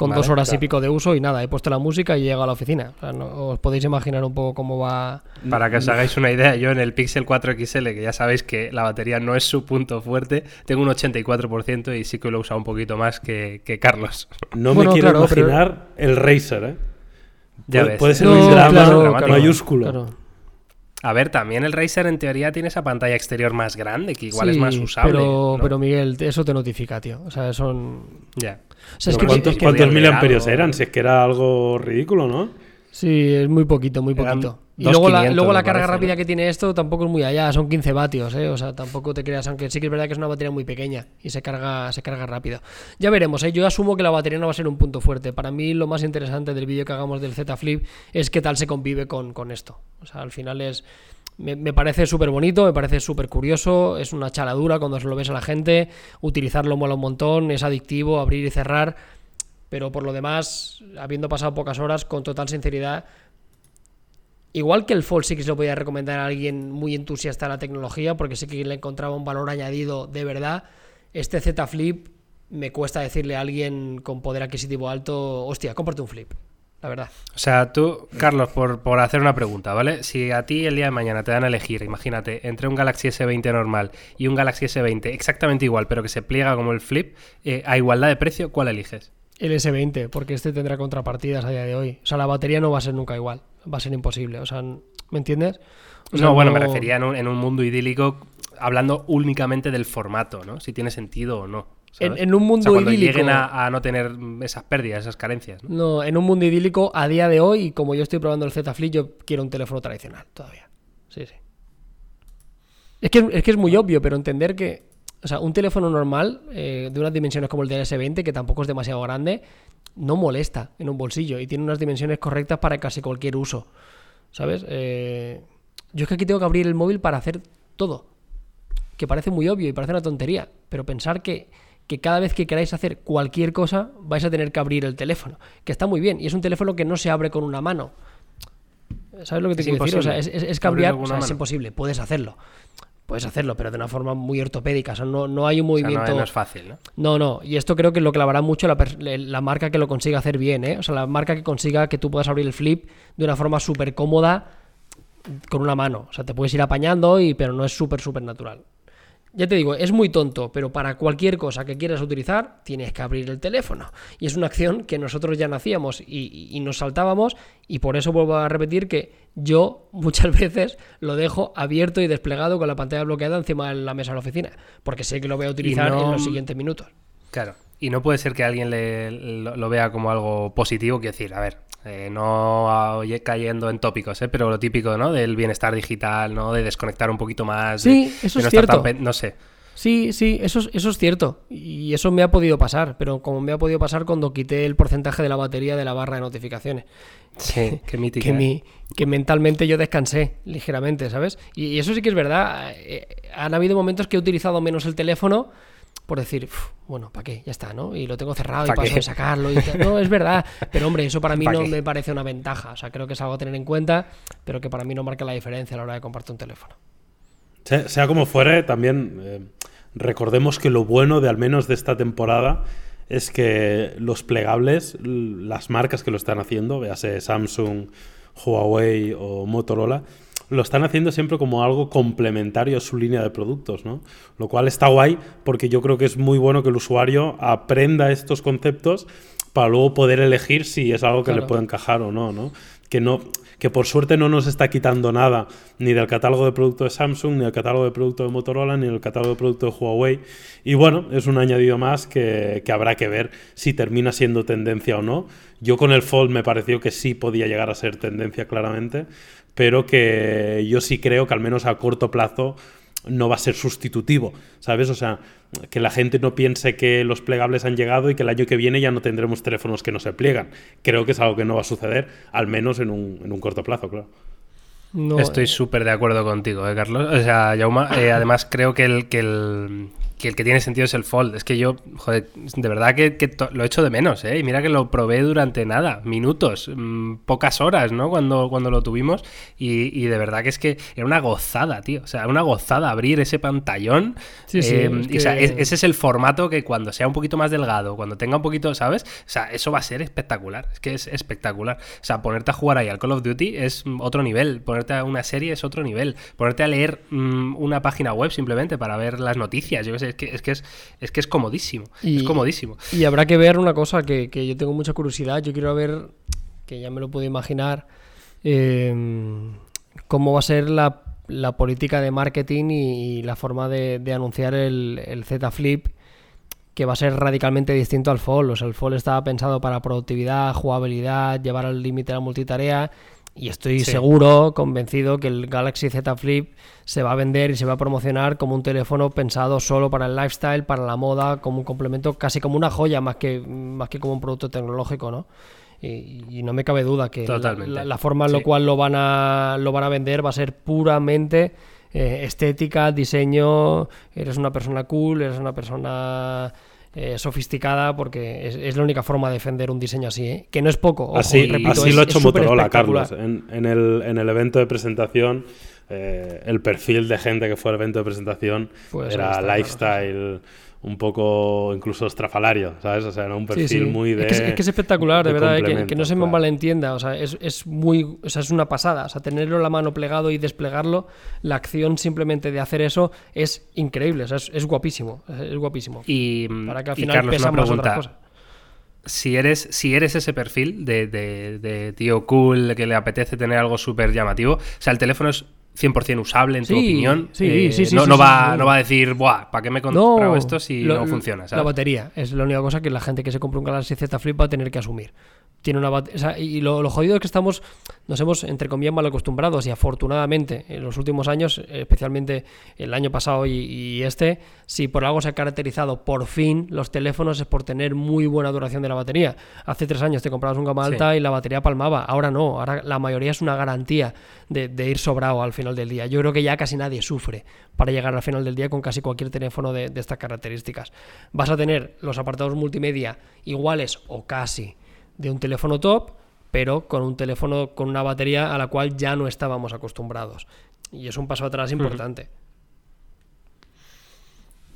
con Vale, dos horas y pico de uso y nada, he puesto la música y he llegado a la oficina. O sea, no- os podéis imaginar un poco cómo va... Para que os hagáis una idea, yo en el Pixel 4 XL, que ya sabéis que la batería no es su punto fuerte, tengo un 84% y sí que lo he usado un poquito más que, que Carlos. No Bueno, me quiero claro, pero- imaginar el Razer, ¿eh? Ya ves. puede ser No, un drama claro, mayúsculo. A ver, también el Razer en teoría tiene esa pantalla exterior más grande, que igual es más usable. Pero, ¿no? pero Miguel, eso te notifica, tío. O sea, son... Ya. O sea, ¿Cuántos, es que- cuántos miliamperios algo- eran? Si es que era algo ridículo, ¿no? Sí, es muy poquito, muy poquito. Y luego la, 2.500 luego la me carga parece, rápida ¿no? que tiene esto tampoco es muy allá, son 15 vatios, ¿eh? O sea, tampoco te creas, aunque sí que es verdad que es una batería muy pequeña y se carga, se carga rápido. Ya veremos, ¿eh? Yo asumo que la batería no va a ser un punto fuerte. Para mí lo más interesante del vídeo que hagamos del Z Flip es qué tal se convive con, con esto. O sea, al final es... Me, me parece súper bonito, me parece súper curioso, es una chaladura cuando se lo ves a la gente, utilizarlo mola un montón, es adictivo, abrir y cerrar, pero por lo demás, habiendo pasado pocas horas, con total sinceridad, igual que el Fold sí que se lo podía recomendar a alguien muy entusiasta de la tecnología, porque sé que le encontraba un valor añadido de verdad, este Z Flip me cuesta decirle a alguien con poder adquisitivo alto, hostia, cómprate un Flip, la verdad. O sea, tú, Carlos, por, por hacer una pregunta, ¿vale? Si a ti el día de mañana te dan a elegir, imagínate, entre un Galaxy S20 normal y un Galaxy S20 exactamente igual, pero que se pliega como el Flip, eh, a igualdad de precio, ¿cuál eliges? El S20, porque este tendrá contrapartidas a día de hoy. O sea, la batería no va a ser nunca igual, va a ser imposible. O sea, ¿me entiendes? O sea, no, bueno, me refería en un, en un mundo idílico hablando únicamente del formato, ¿no? Si tiene sentido o no. En, un O mundo sea, cuando idílico. lleguen a, a no tener esas pérdidas, esas carencias, ¿no? No, en un mundo idílico, a día de hoy, como yo estoy probando el Z Flip, yo quiero un teléfono tradicional todavía. Sí, sí. Es que, es que es muy obvio, pero entender que. O sea, un teléfono normal, eh, de unas dimensiones como el del S20, que tampoco es demasiado grande, no molesta en un bolsillo y tiene unas dimensiones correctas para casi cualquier uso. ¿Sabes? Eh, yo es que aquí tengo que abrir el móvil para hacer todo. Que parece muy obvio y parece una tontería, pero pensar que, que cada vez que queráis hacer cualquier cosa vais a tener que abrir el teléfono, que está muy bien, y es un teléfono que no se abre con una mano. ¿Sabes lo que te Es quiero decir? O sea, es, imposible es- es cambiar, o sea, es imposible, puedes hacerlo. Puedes hacerlo, pero de una forma muy ortopédica. O sea, no, no hay un O sea, movimiento. no, no es fácil, ¿no? No, no, y esto creo que lo clavará mucho la, la marca que lo consiga hacer bien, ¿eh? O sea, la marca que consiga que tú puedas abrir el flip de una forma súper cómoda con una mano. O sea, te puedes ir apañando, y, pero no es súper, súper natural. Ya te digo, es muy tonto, pero para cualquier cosa que quieras utilizar, tienes que abrir el teléfono. Y es una acción que nosotros ya no hacíamos y, y- nos saltábamos, y por eso vuelvo a repetir que yo muchas veces lo dejo abierto y desplegado con la pantalla bloqueada encima de la mesa de la oficina, porque sé que lo voy a utilizar no- en los siguientes minutos. Claro. Y no puede ser que alguien le, lo, lo vea como algo positivo, quiero decir, a ver, eh, no oye, cayendo en tópicos, ¿eh? pero lo típico, ¿no? Del bienestar digital, ¿no? De desconectar un poquito más. Sí, de eso no es tan cierto. no sé. Sí, sí, eso es, eso es cierto. Y eso me ha podido pasar, pero como me ha podido pasar cuando quité el porcentaje de la batería de la barra de notificaciones. Sí, qué mítica. que, ¿eh? mi- que mentalmente yo descansé ligeramente, ¿sabes? Y, y eso sí que es verdad. eh, han habido momentos que he utilizado menos el teléfono por decir, bueno, ¿para qué? Ya está, ¿no? Y lo tengo cerrado y paso de sacarlo. Y no, es verdad. Pero hombre, eso para mí no me parece una ventaja. O sea, creo que es algo a tener en cuenta, pero que para mí no marca la diferencia a la hora de compartir un teléfono. Sea, como fuere, también eh, recordemos que lo bueno de al menos de esta temporada es que los plegables, las marcas que lo están haciendo, véase Samsung, Huawei o Motorola, lo están haciendo siempre como algo complementario a su línea de productos, ¿no? Lo cual está guay porque yo creo que es muy bueno que el usuario aprenda estos conceptos para luego poder elegir si es algo que le puede encajar o no, ¿no? Que no que por suerte no nos está quitando nada ni del catálogo de producto de Samsung, ni del catálogo de producto de Motorola, ni del catálogo de producto de Huawei. Y bueno, es un añadido más que, que habrá que ver si termina siendo tendencia o no. Yo con el Fold me pareció que sí podía llegar a ser tendencia claramente, pero que yo sí creo que al menos a corto plazo no va a ser sustitutivo, ¿sabes? O sea, que la gente no piense que los plegables han llegado y que el año que viene ya no tendremos teléfonos que no se pliegan. Creo que es algo que no va a suceder, al menos en un, en un corto plazo, claro. Estoy eh. súper de acuerdo contigo, ¿eh, Carlos. O sea, Yauma, eh, además creo que el, que el, que el que tiene sentido es el Fold. Es que yo, joder, de verdad que, lo echo de menos, ¿eh? Y mira que lo probé durante nada, minutos, mm, pocas horas, ¿no? Cuando, cuando lo tuvimos. Y, de verdad que es que era una gozada, tío. O sea, una gozada abrir ese pantallón. Sí, sí, em, o sea, ese es el formato que cuando sea un poquito más delgado, cuando tenga un poquito, ¿sabes? O sea, eso va a ser espectacular. Es que es espectacular. O sea, ponerte a jugar ahí al Call of Duty es otro nivel. Ponerte a una serie es otro nivel. Ponerte a leer mm, una página web simplemente para ver las noticias, yo qué sé es que es, que es, es, que es comodísimo. Y, es comodísimo. Y habrá que ver una cosa que, yo tengo mucha curiosidad. Yo quiero ver, que ya me lo puedo imaginar, eh, cómo va a ser la, política de marketing y, la forma de, anunciar el, el Z Flip que va a ser radicalmente distinto al Fold. O sea, el Fold estaba pensado para productividad, jugabilidad, llevar al límite la multitarea y estoy seguro, convencido, que el Galaxy Z Flip se va a vender y se va a promocionar como un teléfono pensado solo para el lifestyle, para la moda, como un complemento, casi como una joya, más que, más que como un producto tecnológico, ¿no? Y, no me cabe duda que la, forma en la cual lo van, a, lo van a vender va a ser puramente eh, estética, diseño, eres una persona cool, eres una persona eh, sofisticada porque es, la única forma de defender un diseño así, ¿eh? que no es poco. así, así lo ha hecho Motorola, Carlos. En, en, el, en, el, evento de presentación, eh, el perfil de gente que fue al evento de presentación pues era lifestyle un poco incluso estrafalario, ¿sabes? O sea, era un perfil muy de. Es que es, espectacular, de, verdad, eh, que, no se me malentienda. O sea, es, es, muy. O sea, es una pasada. O sea, tenerlo en la mano plegado y desplegarlo, la acción simplemente de hacer eso es increíble. O sea, es, guapísimo. Es guapísimo. Y, Para que al final Carlos, pesa más otras cosas si eres, si eres ese perfil de, de, de, tío cool que le apetece tener algo súper llamativo, o sea, el teléfono es 100% usable en tu opinión. Sí, eh, sí, sí, no, no, va, no va a decir, Buah, ¿para qué me he comprado esto si no funciona? La batería es la única cosa que la gente que se compra un Galaxy Z Flip va a tener que asumir. Tiene una o sea, y lo, jodido es que estamos nos hemos entre comillas mal acostumbrados y afortunadamente en los últimos años especialmente el año pasado y, este si por algo se ha caracterizado por fin los teléfonos es por tener muy buena duración de la batería. Hace tres años te comprabas un gama alta y la batería palmaba ahora no ahora la mayoría es una garantía de, ir sobrado al final del día yo creo que ya casi nadie sufre para llegar al final del día con casi cualquier teléfono de estas características vas a tener los apartados multimedia iguales o casi de un teléfono top, pero con un teléfono con una batería a la cual ya no estábamos acostumbrados. Y es un paso atrás importante.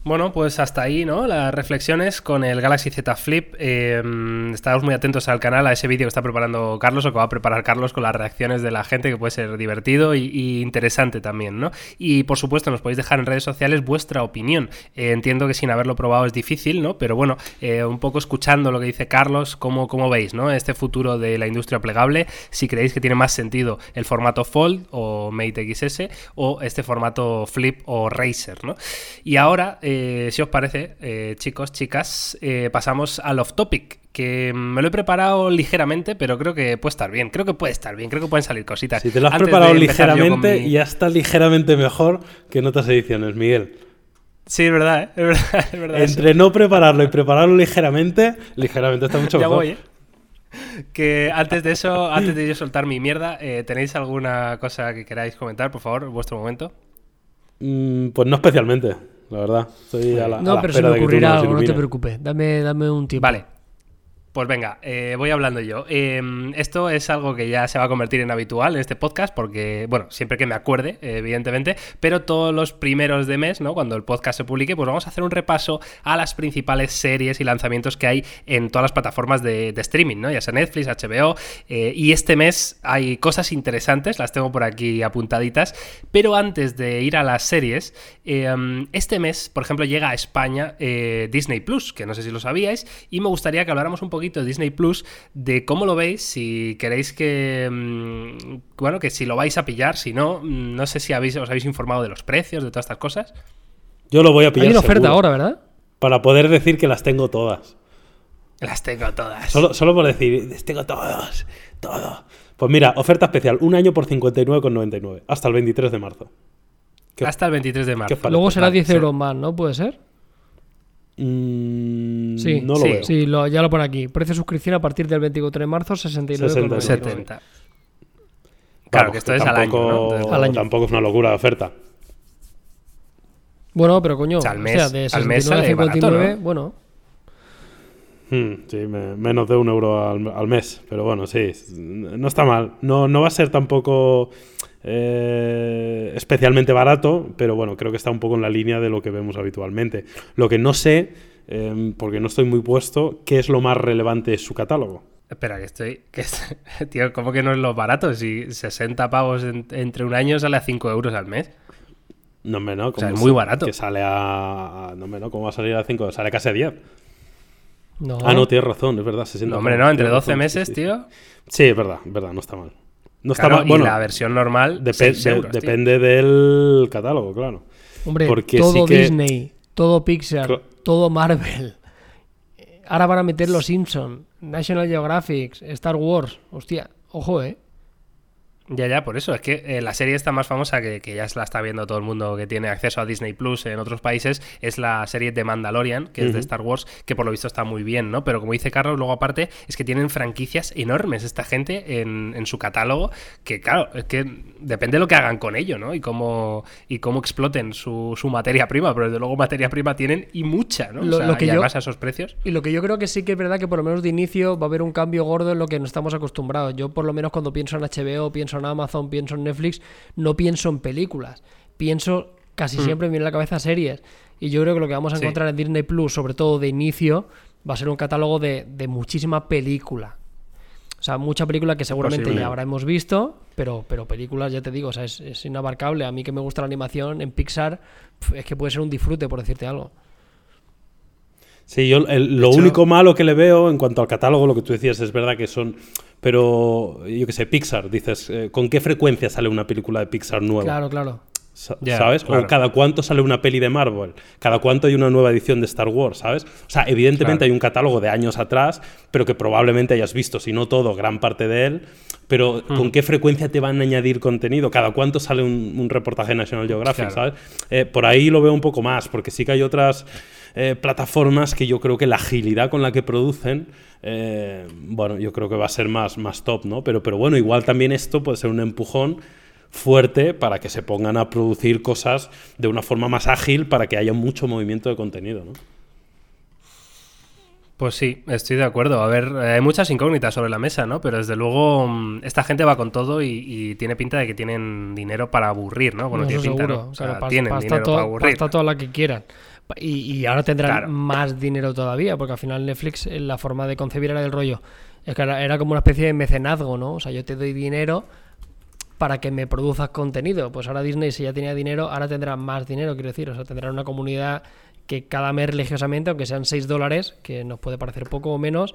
Bueno, pues hasta ahí, ¿no? Las reflexiones con el Galaxy Z Flip. Eh, muy atentos al canal, a ese vídeo que está preparando Carlos o que va a preparar Carlos con las reacciones de la gente, que puede ser divertido y, interesante también, ¿no? Y por supuesto, nos podéis dejar en redes sociales vuestra opinión. Eh, entiendo que sin haberlo probado es difícil, ¿no? Pero bueno, eh, un poco escuchando lo que dice Carlos, ¿cómo, ¿cómo, veis, ¿no? Este futuro de la industria plegable, si creéis que tiene más sentido el formato Fold o Mate XS o este formato Flip o Razer, ¿no? Y ahora. Eh, si os parece, eh, chicos, chicas, eh, pasamos al off topic, que me lo he preparado ligeramente, pero creo que puede estar bien. Creo que puede estar bien, creo que pueden salir cositas. Si te lo has preparado ligeramente, ya está ligeramente mejor que en otras ediciones, Miguel. Sí, es verdad, es verdad, Entre no prepararlo y prepararlo ligeramente, ligeramente está mucho mejor. Ya voy, Que antes de eso, antes de yo soltar mi mierda, ¿tenéis alguna cosa que queráis comentar, por favor, vuestro momento? Mm, pues no especialmente. La verdad. Estoy a la, a No, la pero se me ocurrirá algo, no te preocupes. Dame, dame un tiempo. Vale. Pues venga, eh, voy hablando yo. Eh, esto es algo que ya se va a convertir en habitual en este podcast, porque, bueno, siempre que me acuerde, evidentemente, pero todos los primeros de mes, ¿no? Cuando el podcast se publique, pues vamos a hacer un repaso a las principales series y lanzamientos que hay en todas las plataformas de, streaming, ¿no? Ya sea Netflix, HBO, eh, y este mes hay cosas interesantes, las tengo por aquí apuntaditas, pero antes de ir a las series, eh, este mes, por ejemplo, llega a España eh, Disney Plus, que no sé si lo sabíais, y me gustaría que habláramos un poquito Disney Plus, de cómo lo veis, si queréis que, mm, bueno, que si lo vais a pillar, si no, mm, no sé si habéis, os habéis informado de los precios, de todas estas cosas. Yo lo voy a pillar Hay una oferta seguro, ahora, ¿verdad? Para poder decir que las tengo todas. Las tengo todas. Solo, solo por decir, "Les tengo todos, todo. Pues mira, oferta especial, un año por 59,99, hasta el 23 de marzo. ¿Qué- Hasta el 23 de marzo. Luego será Vale, 10 sí. euros más, ¿no? ¿Puede ser? Mm, Sí, no lo sí, veo. Sí, lo, ya lo pone aquí. Precio de suscripción a partir del 24 de marzo, 69,99. 70. Claro, Vamos, que esto es al año, tampoco, ¿no? Entonces, Al año. tampoco es una locura de oferta. Bueno, pero coño, O sea, al o mes- sea, de al mes 69 a sale barato, 59, ¿no? bueno. Hmm, sí, me- menos de un euro al, al mes. Pero bueno, sí, no está mal. No, no va a ser tampoco eh, especialmente barato, pero bueno, creo que está un poco en la línea de lo que vemos habitualmente. Lo que no sé, eh, porque no estoy muy puesto, qué es lo más relevante de su catálogo. Espera, que estoy. Que tío, ¿cómo que no es lo barato? Si 60 pavos en- entre un año sale a 5 euros al mes. No, hombre, ¿no? sea, Como es muy barato. Que sale a... No, hombre, ¿no? ¿Cómo va a salir a 5? Sale casi a 10. No. Ah, no, tienes razón, es verdad. 60 No, hombre, no, entre tienes 12 razón, sí, meses, sí. tío. Sí, es verdad, es verdad, no está mal. No está Claro, mal. Bueno, y la versión normal, depe- 6 de- euros, tío. depende del catálogo, claro. Hombre, porque todo sí que- Disney, todo Pixar, Cla- todo Marvel. Ahora van a meter los Simpsons, National Geographic, Star Wars. Hostia, ojo, eh. Ya, ya, por eso. Es que eh, la serie está más famosa que, que ya se la está viendo todo el mundo que tiene acceso a Disney Plus en otros países. Es la serie de Mandalorian, que es de. Star Wars, que por lo visto está muy bien, ¿no? Pero como dice Carlos, luego aparte es que tienen franquicias enormes esta gente en, en su catálogo. Que claro, es que depende de lo que hagan con ello, ¿no? Y cómo, y cómo exploten su, su materia prima. Pero desde luego materia prima tienen y mucha, ¿no? Lo- o sea, lo que y yo- además a esos precios. Y lo que yo creo que sí que es verdad que por lo menos de inicio va a haber un cambio gordo en lo que no estamos acostumbrados. Yo por lo menos cuando pienso en HBO, pienso en Amazon, pienso en Netflix, no pienso en películas. Pienso casi siempre me viene a la cabeza series. Y yo creo que lo que vamos a Sí. encontrar en Disney Plus, sobre todo de inicio, va a ser un catálogo de, de muchísima película. O sea, mucha película que seguramente Posible. ya habremos visto, pero, pero películas, ya te digo, o sea, es, es inabarcable. A mí que me gusta la animación en Pixar, es que puede ser un disfrute, por decirte algo. Sí, yo el- lo hecho- único malo que le veo en cuanto al catálogo, lo que tú decías, es verdad que son. Pero yo qué sé, Pixar, dices, eh, ¿con qué frecuencia sale una película de Pixar nueva? Claro, claro. Sa- Ya, ¿Sabes? claro. O cada cuánto sale una peli de Marvel, cada cuánto hay una nueva edición de Star Wars, ¿sabes? O sea, evidentemente Claro. hay un catálogo de años atrás, pero que probablemente hayas visto, si no todo, gran parte de él. Pero Hmm. ¿con qué frecuencia te van a añadir contenido? ¿Cada cuánto sale un, un reportaje de National Geographic, Claro. ¿sabes? Eh, por ahí lo veo un poco más, porque sí que hay otras eh, plataformas que yo creo que la agilidad con la que producen, eh, bueno, yo creo que va a ser más, más top, ¿no? Pero, pero bueno, igual también esto puede ser un empujón fuerte para que se pongan a producir cosas de una forma más ágil para que haya mucho movimiento de contenido, ¿no? Pues sí, estoy de acuerdo. A ver, eh, hay muchas incógnitas sobre la mesa, ¿no? Pero desde luego mm, esta gente va con todo y, y tiene pinta de que tienen dinero para aburrir, ¿no? Bueno, No, tiene pinta, seguro. ¿no? O sea, pas- tienen pasta dinero para aburrir. pasta toda la que quieran. Y, y ahora tendrán Claro. más dinero todavía, porque al final Netflix, eh, la forma de concebir era del rollo. Es que era, era como una especie de mecenazgo, ¿no? O sea, yo te doy dinero para que me produzcas contenido. Pues ahora Disney, si ya tenía dinero, ahora tendrá más dinero, quiero decir. O sea, tendrá una comunidad que cada mes religiosamente, aunque sean 6 dólares, que nos puede parecer poco o menos,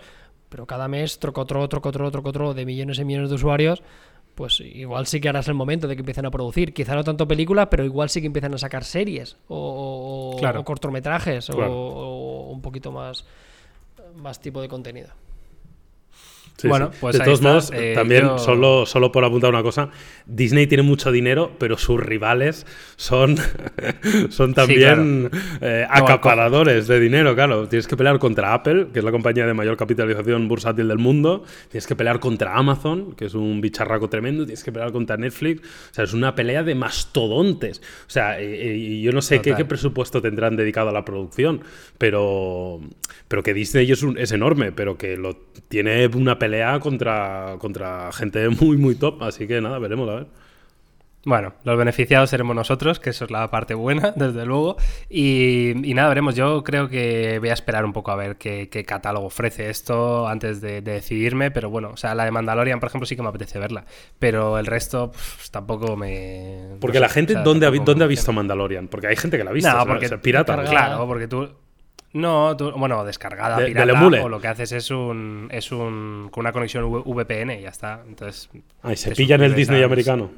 pero cada mes trocotro, trocotro, trocotro de millones y millones de usuarios, pues igual sí que ahora es el momento de que empiecen a producir. Quizá no tanto películas, pero igual sí que empiezan a sacar series o, o- Claro. o cortometrajes o- o, un poquito más, más tipo de contenido. Bueno, pues de todos modos, eh, también solo, solo por apuntar una cosa, Disney tiene mucho dinero, pero sus rivales son, son también eh, acaparadores de dinero, claro. Tienes que pelear contra Apple, que es la compañía de mayor capitalización bursátil del mundo, tienes que pelear contra Amazon, que es un bicharraco tremendo, tienes que pelear contra Netflix, o sea, es una pelea de mastodontes. O sea, y, yo no sé qué, presupuesto tendrán dedicado a la producción, pero, pero que Disney es, es enorme, pero que lo tiene una pelea pelea contra, contra gente muy, muy top. Así que nada, veremos a ver. Bueno, los beneficiados seremos nosotros, que eso es la parte buena, desde luego. Y, nada, veremos. Yo creo que voy a esperar un poco a ver qué, catálogo ofrece esto antes de, decidirme. Pero bueno, o sea, la de Mandalorian, por ejemplo, sí que me apetece verla. Pero el resto pues, tampoco me. Porque la gente, ¿dónde, ha, ¿dónde ha visto Mandalorian? Porque hay gente que la ha visto. No, porque pirata. Claro, porque tú no, bueno, descargada pirata, o lo que haces es un es un con una conexión VPN y ya está. Entonces, ah, se pilla en el Disney americano.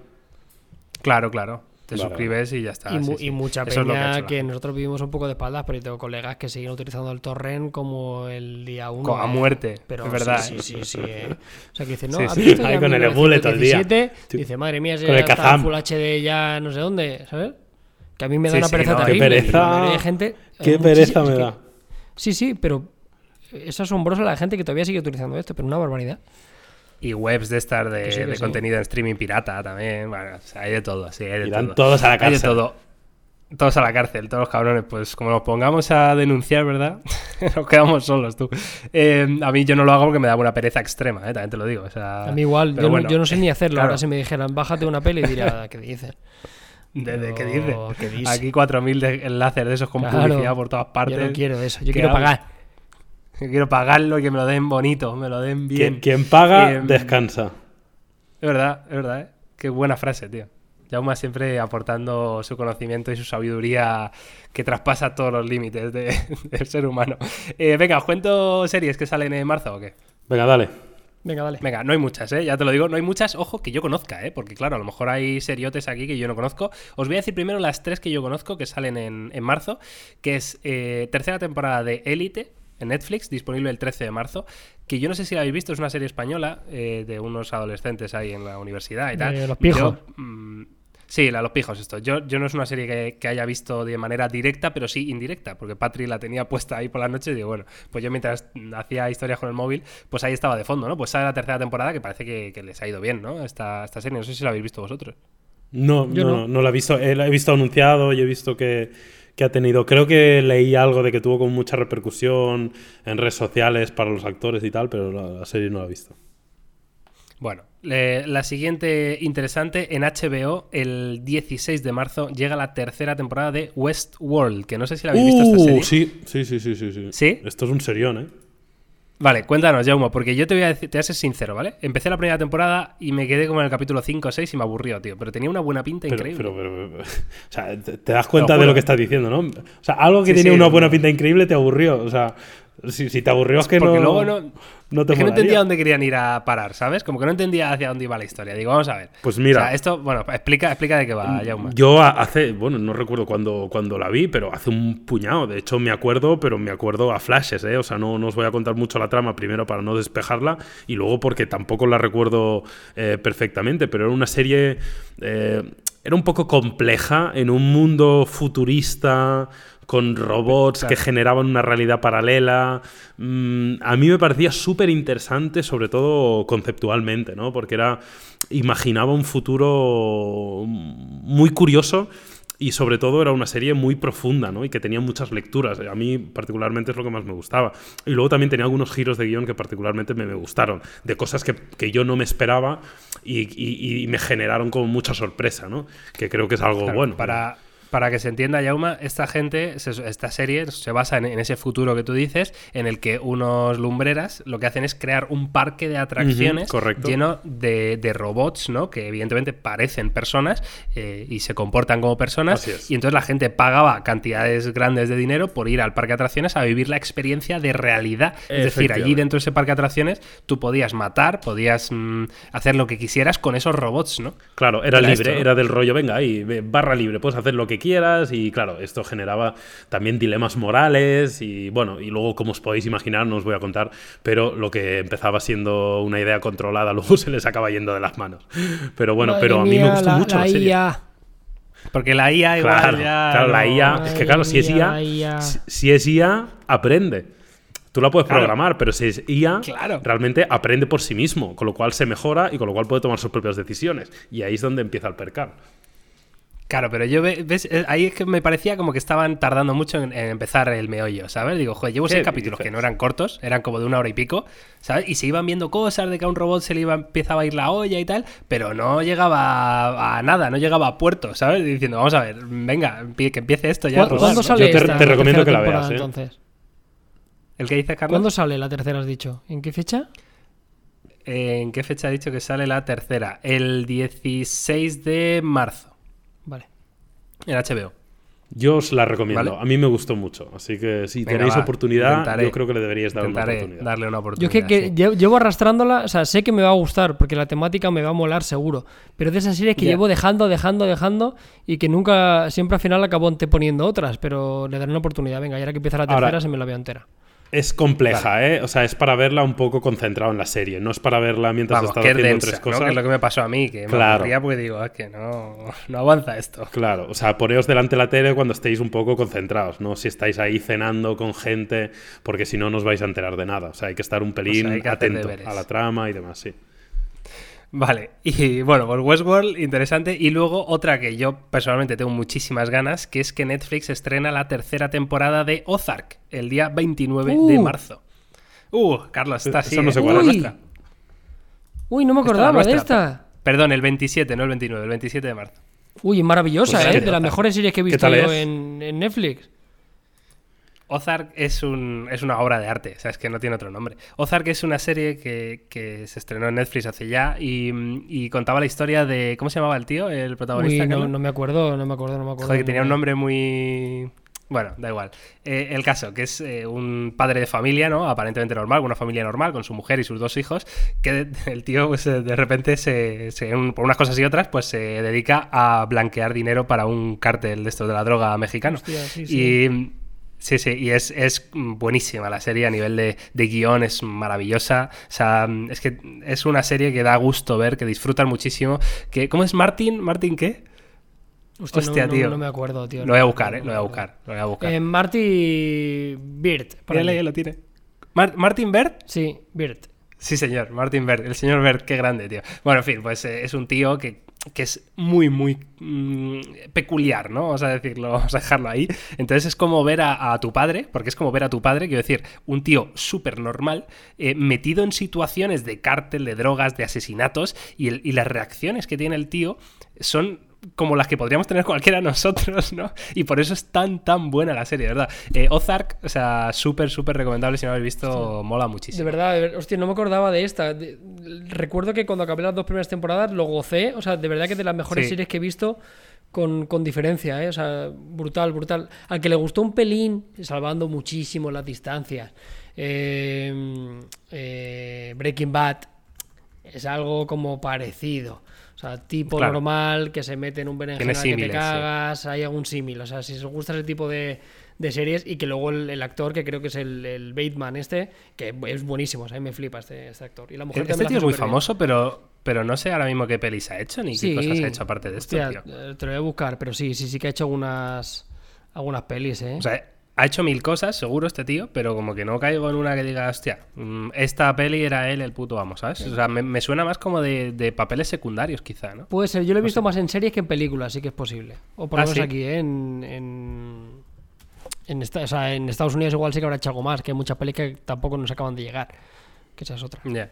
Claro, claro. Te suscribes y ya está. Y, mucha peña que, nosotros vivimos un poco de espaldas, pero yo tengo colegas que siguen utilizando el torrent como el día 1. A muerte, pero es verdad. Sí, sí, sí. Eh. O sea, que dice, no, Ahí con el bullet todo el día. Dice, madre mía, se está Full HD ya no sé dónde, ¿sabes? Que a mí me da una pereza terrible. Qué pereza. gente, qué pereza me da. Sí, sí, pero es asombrosa la gente que todavía sigue utilizando esto, pero una barbaridad. Y webs de estar de, contenido en streaming pirata también. Bueno, hay de todo, sí, hay de todo. todos a la cárcel. Hay de todo. Todos a la cárcel, todos los cabrones. Pues como nos pongamos a denunciar, ¿verdad? nos quedamos solos, tú. Eh, a mí yo no lo hago porque me da una pereza extrema, ¿eh? también te lo digo. a mí igual, yo, no, sé ni hacerlo. Ahora si me dijeran, bájate una peli, diría, ¿qué dices? ¿De, qué, dice? Aquí 4.000 de enlaces de esos con publicidad por todas partes. Yo no quiero eso, yo quiero pagar. Yo quiero pagarlo y que me lo den bonito, me lo den bien. Quien, paga, descansa. Es verdad, es verdad, ¿eh? Qué buena frase, tío. Jauma siempre aportando su conocimiento y su sabiduría que traspasa todos los límites del ser humano. Eh, venga, ¿os cuento series que salen en marzo o qué? Venga, dale. Venga, dale. Venga, no hay muchas, ¿eh? Ya te lo digo, no hay muchas, ojo, que yo conozca, ¿eh? Porque claro, a lo mejor hay seriotes aquí que yo no conozco. Os voy a decir primero las tres que yo conozco que salen en, marzo, que es eh, tercera temporada de Élite en Netflix, disponible el 13 de marzo, que yo no sé si la habéis visto, es una serie española eh, de unos adolescentes ahí en la universidad y tal. los pijos. Mm, Sí, la Los Pijos, esto. Yo, yo no es una serie que, haya visto de manera directa, pero sí indirecta, porque Patri la tenía puesta ahí por la noche y digo, bueno, pues yo mientras hacía historias con el móvil, pues ahí estaba de fondo, ¿no? Pues sale la tercera temporada que parece que, les ha ido bien, ¿no? Esta, esta serie, no sé si la habéis visto vosotros. No, yo no, no, la he visto. Eh, la he visto anunciado y he visto que, que ha tenido. Creo que leí algo de que tuvo con mucha repercusión en redes sociales para los actores y tal, pero la serie no la he visto. Bueno, la siguiente interesante, en HBO, el 16 de marzo, llega la tercera temporada de Westworld, que no sé si la habéis visto esta uh, serie. Sí, sí, sí, sí, sí, sí. Esto es un serión, ¿eh? Vale, cuéntanos, Jaume, porque yo te voy, a decir, te voy a ser sincero, ¿vale? Empecé la primera temporada y me quedé como en el capítulo 5 o 6 y me aburrió, tío. Pero tenía una buena pinta increíble. Pero, pero, o sea, te, das cuenta de lo que estás diciendo, ¿no? O sea, algo que tenía una buena pinta increíble te aburrió. O sea, si, si te aburrió es que porque no. luego no. no te es que no entendía dónde querían ir a parar, ¿sabes? Como que no entendía hacia dónde iba la historia. Digo, vamos a ver. Pues mira. O sea, esto, bueno, explica, explica de qué va, mm, Jaume. Yo hace, bueno, no recuerdo cuándo, cuando la vi, pero hace un puñado. De hecho, me acuerdo, pero me acuerdo a flashes, ¿eh? O sea, no, no os voy a contar mucho la trama, primero para no despejarla, y luego porque tampoco la recuerdo eh, perfectamente, pero era una serie. Eh, era un poco compleja en un mundo futurista con robots que generaban una realidad paralela. Mm, a mí me parecía súper interesante, sobre todo conceptualmente, ¿no? Porque era. imaginaba un futuro muy curioso y sobre todo era una serie muy profunda, ¿no? Y que tenía muchas lecturas. A mí particularmente es lo que más me gustaba. Y luego también tenía algunos giros de guion que particularmente me, gustaron, de cosas que, yo no me esperaba y, me generaron como mucha sorpresa, ¿no? Que creo que es algo bueno. Para, para que se entienda, Yauma, esta gente, esta serie se basa en, ese futuro que tú dices, en el que unos lumbreras lo que hacen es crear un parque de atracciones lleno de, robots, ¿no? Que evidentemente parecen personas eh, y se comportan como personas. Y entonces la gente pagaba cantidades grandes de dinero por ir al parque de atracciones a vivir la experiencia de realidad. Es decir, allí dentro de ese parque de atracciones tú podías matar, podías mm, hacer lo que quisieras con esos robots, ¿no? Claro, era, libre, era del rollo, venga, ahí, barra libre, puedes hacer lo que quieras y claro, esto generaba también dilemas morales y bueno, y luego como os podéis imaginar, no os voy a contar, pero lo que empezaba siendo una idea controlada luego se les acaba yendo de las manos. Pero bueno, Madre pero a mí mía, me gustó la- mucho la, la serie. IA. Porque la IA igual Claro, ya. claro, la IA, es que claro, si es IA, si, si es IA, aprende. Tú la puedes Claro. programar, pero si es IA, Claro. realmente aprende por sí mismo, con lo cual se mejora y con lo cual puede tomar sus propias decisiones. Y ahí es donde empieza el percal. Claro, pero yo ve- ves, Eh, ahí es que me parecía como que estaban tardando mucho en, en empezar el meollo, ¿sabes? Digo, joder, llevo ¿Qué seis capítulos dices? que no eran cortos, eran como de una hora y pico, ¿sabes? Y se iban viendo cosas de que a un robot se le iba, empezaba a ir la olla y tal, pero no llegaba a, nada, no llegaba a puerto, ¿sabes? Diciendo, vamos a ver, venga, que empiece esto ya. a ¿Cu- rodar, ¿Cuándo sale Yo te- esta te recomiendo que la veas, ¿eh? entonces? ¿El que dice Carlos? ¿Cuándo sale la tercera, has dicho? ¿En qué fecha? ¿En qué fecha ha dicho que sale la tercera? El 16 de marzo. En HBO. Yo os la recomiendo. Vale. A mí me gustó mucho. Así que si Venga, tenéis va, oportunidad, intentaré- yo creo que le deberíais dar una oportunidad. darle una Yo oportunidad. es que, que sí. lle- llevo arrastrándola, o sea, sé que me va a gustar porque la temática me va a molar seguro. Pero es de esas series que Ya. llevo dejando, dejando, dejando y que nunca, siempre al final acabo anteponiendo otras, pero le daré una oportunidad. Venga, y ahora que empieza la tercera Ahora- se me la veo entera. Es compleja, ¿eh? O sea, es para verla un poco concentrado en la serie. No es para verla mientras Vamos, estás haciendo densa, tres ¿no? cosas. Que es lo que me pasó a mí, que me Claro. aburría porque digo, es que no, no avanza esto. Claro, o sea, poneos delante de la tele cuando estéis un poco concentrados, ¿no? Si estáis ahí cenando con gente, porque si no, no os vais a enterar de nada. O sea, hay que estar un pelín hay que hacer atento a la trama y demás, sí. Vale, y bueno, pues Westworld, interesante. Y luego otra que yo personalmente tengo muchísimas ganas, que es que Netflix estrena la tercera temporada de Ozark el día 29 de Uh. marzo. Uh, Carlos, está así. Eso no sé cuál es. Nuestra. Uy, no me Esta acordaba de esta. Perdón, el 27, no el 29, el 27 de marzo. Uy, maravillosa, Pues ¿eh? De las mejores series que he ¿Qué visto yo en Netflix. Ozark es, un, es una obra de arte, o sea, es que no tiene otro nombre. Ozark es una serie que, que se estrenó en Netflix hace ya y, y contaba la historia de. ¿Cómo se llamaba el tío? El protagonista. Uy, no, me acuerdo, no me acuerdo, no me acuerdo. Joder, que tenía un nombre muy. Bueno, da igual. Eh, el caso, que es eh, un padre de familia, ¿no? Aparentemente normal, una familia normal, con su mujer y sus dos hijos, que el tío, pues de repente, se, se- un- por unas cosas y otras, pues se dedica a blanquear dinero para un cártel de estos de la droga mexicano. Hostia, sí, sí. Y. Sí, sí, y es, es buenísima la serie a nivel de, de guion, es maravillosa. O sea, es que es una serie que da gusto ver, que disfrutan muchísimo. Que, ¿Cómo es Martin? ¿Martin qué? Hostia, Hostia, no, tío. no me acuerdo, tío. Lo no voy a buscar, eh, lo voy a buscar, lo voy a buscar. Eh, Marty Bird. por Mírale, ahí. ahí lo tiene. Mar- ¿Martin Bird? Sí, Bird. Sí, señor, Martin Bird. El señor Bird, qué grande, tío. Bueno, en fin, pues eh, es un tío que, que es muy, muy mm, peculiar, ¿no? Vamos a decirlo, vamos a dejarlo ahí. Entonces es como ver a, a tu padre, porque es como ver a tu padre, quiero decir, un tío súper normal, eh, metido en situaciones de cártel, de drogas, de asesinatos, y, el- y las reacciones que tiene el tío son como las que podríamos tener cualquiera de nosotros, ¿no? Y por eso es tan, tan buena la serie, ¿verdad? Eh, Ozark, o sea, súper, súper recomendable si no habéis visto, mola muchísimo. De verdad, de ver- hostia, no me acordaba de esta. De- recuerdo que cuando acabé las dos primeras temporadas lo gocé. O sea, de verdad que de las mejores Sí. series que he visto con, con diferencia, ¿eh? O sea, brutal, brutal. Al que le gustó un pelín, salvando muchísimo las distancias. eh, eh, Breaking Bad es algo como parecido. O sea, tipo Claro. normal que se mete en un berenjena que te símiles, sí. cagas, hay algún símil. O sea, si os gusta ese tipo de, de series y que luego el, el actor, que creo que es el, el Bateman este, que es buenísimo, o sea, me flipa este, este actor. Y la mujer Este también tío es muy famoso, pero, pero no sé ahora mismo qué pelis ha hecho ni Sí. qué cosas ha hecho aparte de esto, Hostia, tío. eh, Te lo voy a buscar, pero sí, sí, sí que ha hecho algunas, algunas pelis, ¿eh? O sea, ha hecho mil cosas, seguro, este tío, pero como que no caigo en una que diga, hostia, mm, esta peli era él el puto amo, ¿sabes? O sea, me, me suena más como de, de papeles secundarios, quizá, ¿no? Puede ser, yo lo he visto más en series que en películas, sí que es posible. O por Ah, lo menos ¿sí? aquí, ¿eh? en, en, en esta- o sea, en Estados Unidos igual sí que habrá hecho algo más, que hay muchas pelis que tampoco nos acaban de llegar. Que esa es otra. Ya.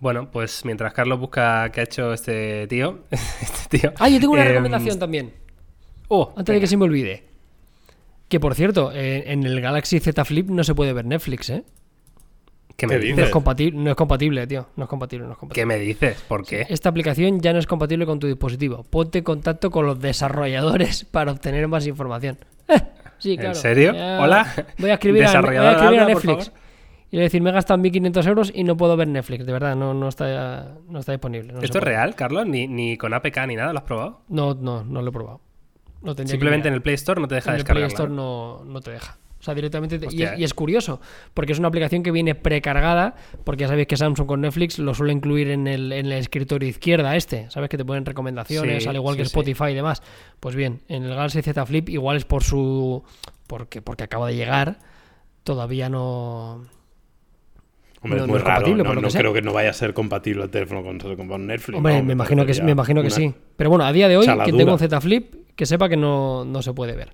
Bueno, pues mientras Carlos busca qué ha hecho este tío, este tío. Ah, yo tengo una em, recomendación también. Oh, Antes de que se me olvide. Que por cierto, eh, en el Galaxy Z Flip no se puede ver Netflix, ¿eh? ¿Qué me ¿Qué dices? No es, compatible, no es compatible, tío. No es compatible, no es compatible. ¿Qué me dices? ¿Por qué? Esta aplicación ya no es compatible con tu dispositivo. Ponte en contacto con los desarrolladores para obtener más información. Sí, ¿En claro. serio? Ya Hola. Voy a escribir, a, voy a, escribir a habla, por Netflix. favor. Y le voy a decir, me he gastado 1.500 euros y no puedo ver Netflix. De verdad, no, no, está, no está disponible. no ¿Esto es real, Carlos? ¿Ni, ni con APK ni nada? ¿Lo has probado? No, no, no lo he probado. No Simplemente en el Play Store no te deja en el Play. Store ¿no? no, te deja. O sea, directamente. te- y, es, y es curioso, porque es una aplicación que viene precargada, porque ya sabéis que Samsung con Netflix lo suele incluir en el, en el escritorio izquierda este. ¿Sabes? Que te ponen recomendaciones, Sí, al igual sí, que sí. Spotify y demás. Pues bien, en el Galaxy Z Flip igual es por su. Porque, porque acaba de llegar. Todavía no. Hombre, No- es no muy es raro. compatible, No, no que creo que no vaya a ser compatible el teléfono con, con Netflix. Hombre, ¿no? me imagino que, me imagino que sí. Pero bueno, a día de hoy, quien chaladura. tenga un Z Flip, que sepa que no, no se puede ver.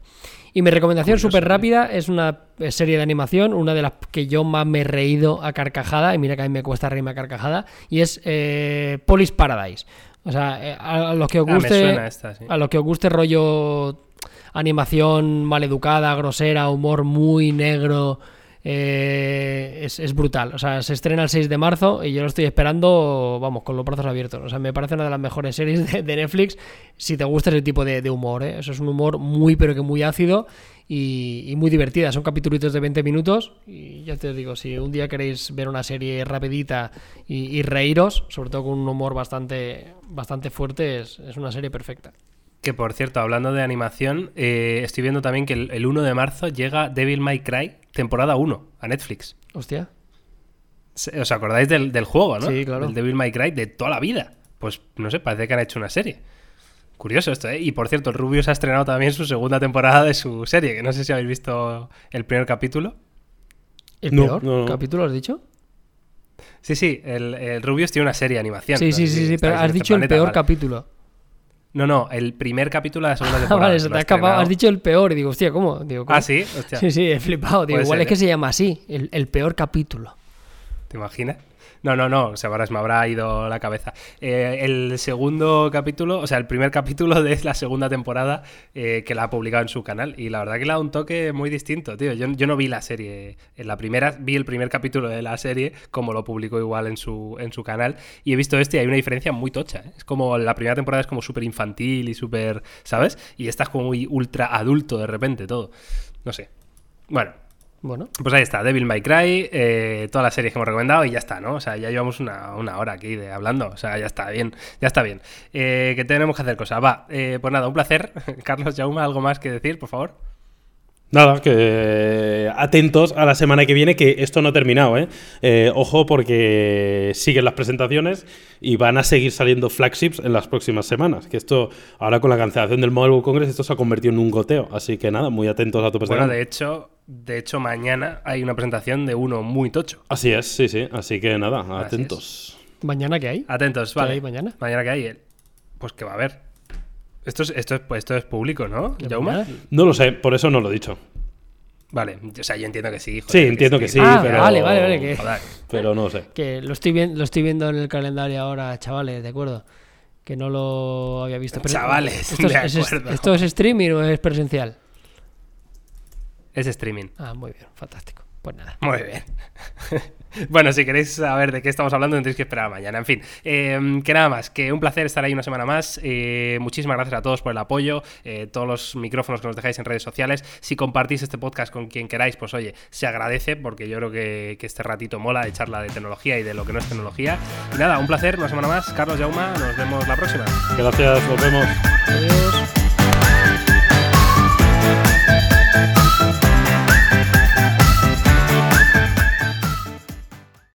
Y mi recomendación súper ¿eh? rápida es una eh, serie de animación, una de las que yo más me he reído a carcajada, y mira que a mí me cuesta reírme a carcajada, y es eh, Police Paradise. O sea, eh, a, a los que os Ah, guste, suena esta, sí. a los que os guste rollo animación maleducada, grosera, humor muy negro, eh, es, es brutal. O sea, se estrena el 6 de marzo y yo lo estoy esperando, vamos, con los brazos abiertos. O sea, me parece una de las mejores series de, Netflix si te gusta ese tipo de, humor. ¿eh? Eso es un humor muy, pero que muy ácido y, y muy divertida. Son capítulos de 20 minutos y ya te digo, si un día queréis ver una serie rapidita y, y reíros, sobre todo con un humor bastante, bastante fuerte, es, es una serie perfecta. Que por cierto, hablando de animación, eh, estoy viendo también que el, el 1 de marzo llega Devil May Cry, temporada 1, a Netflix. Hostia. ¿Os acordáis del, del juego, no? Sí, claro. El Devil May Cry de toda la vida. Pues no sé, parece que han hecho una serie. Curioso esto, ¿eh? Y por cierto, el Rubius ha estrenado también su segunda temporada de su serie, que no sé si habéis visto el primer capítulo. ¿El No, peor no, no. capítulo has dicho? Sí, sí, el, el Rubius tiene una serie de animación. Sí, no sí, sí, sí, pero has este dicho el planeta, peor vale. capítulo. No, no, el primer capítulo de la segunda Ah, temporada. vale, se te ha escapado. Has dicho el peor y digo, hostia, ¿cómo? Digo, ¿cómo? Ah, sí, hostia. Sí, sí, he flipado. Digo, igual ser, es que ¿eh? se llama así, el, el peor capítulo. ¿Te imaginas? No, no, no, se me habrá ido la cabeza. Eh, el segundo capítulo, o sea, el primer capítulo de la segunda temporada eh, que la ha publicado en su canal. Y la verdad que le da un toque muy distinto, tío. Yo, no vi la serie. En la primera vi el primer capítulo de la serie, como lo publicó igual en su, en su canal. Y he visto este y hay una diferencia muy tocha. ¿eh? Es como la primera temporada es como súper infantil y súper, ¿sabes? Y esta es como muy ultra adulto de repente todo. No sé. Bueno, Bueno, pues ahí está, Devil May Cry, eh, todas las series que hemos recomendado y ya está, ¿no? O sea, ya llevamos una, una hora aquí de hablando, o sea, ya está bien, ya está bien. Eh, que tenemos que hacer cosas. Va, eh, pues nada, un placer. Carlos Jauma, ¿algo más que decir, por favor? Nada, que atentos a la semana que viene, que esto no ha terminado, ¿eh? Eh, Ojo, porque siguen las presentaciones y van a seguir saliendo flagships en las próximas semanas. Que esto, ahora con la cancelación del Mobile World Congress, esto se ha convertido en un goteo. Así que nada, muy atentos a tu Bueno, presentación. de hecho, de hecho, mañana hay una presentación de uno muy tocho. Así es, sí, sí. Así que nada, Así atentos. ¿mañana qué hay? Atentos, ¿Qué vale. hay mañana? Mañana que hay, pues que va a haber. Esto es, esto es, pues, esto es público, ¿no, mañana? No lo sé, por eso no lo he dicho. Vale, o sea, yo entiendo que sí. Sí, entiendo que sí, Ah, pero. vale, vale, vale, que- Joder. Pero no lo sé. Que lo estoy, viendo, lo estoy viendo en el calendario ahora, chavales, ¿de acuerdo? Que no lo había visto. Pero- Chavales, ¿esto es, de es- acuerdo. ¿Esto es streaming o es presencial? Es streaming. Ah, muy bien, fantástico. Pues nada. Muy bien. bueno, si queréis saber de qué estamos hablando, tendréis que esperar a mañana. En fin, eh, que nada más, que un placer estar ahí una semana más. Eh, muchísimas gracias a todos por el apoyo, eh, todos los micrófonos que nos dejáis en redes sociales. Si compartís este podcast con quien queráis, pues oye, se agradece porque yo creo que, que este ratito mola de charla de tecnología y de lo que no es tecnología. Y nada, un placer, una semana más. Carlos Jauma, nos vemos la próxima. Gracias, nos vemos. Adiós.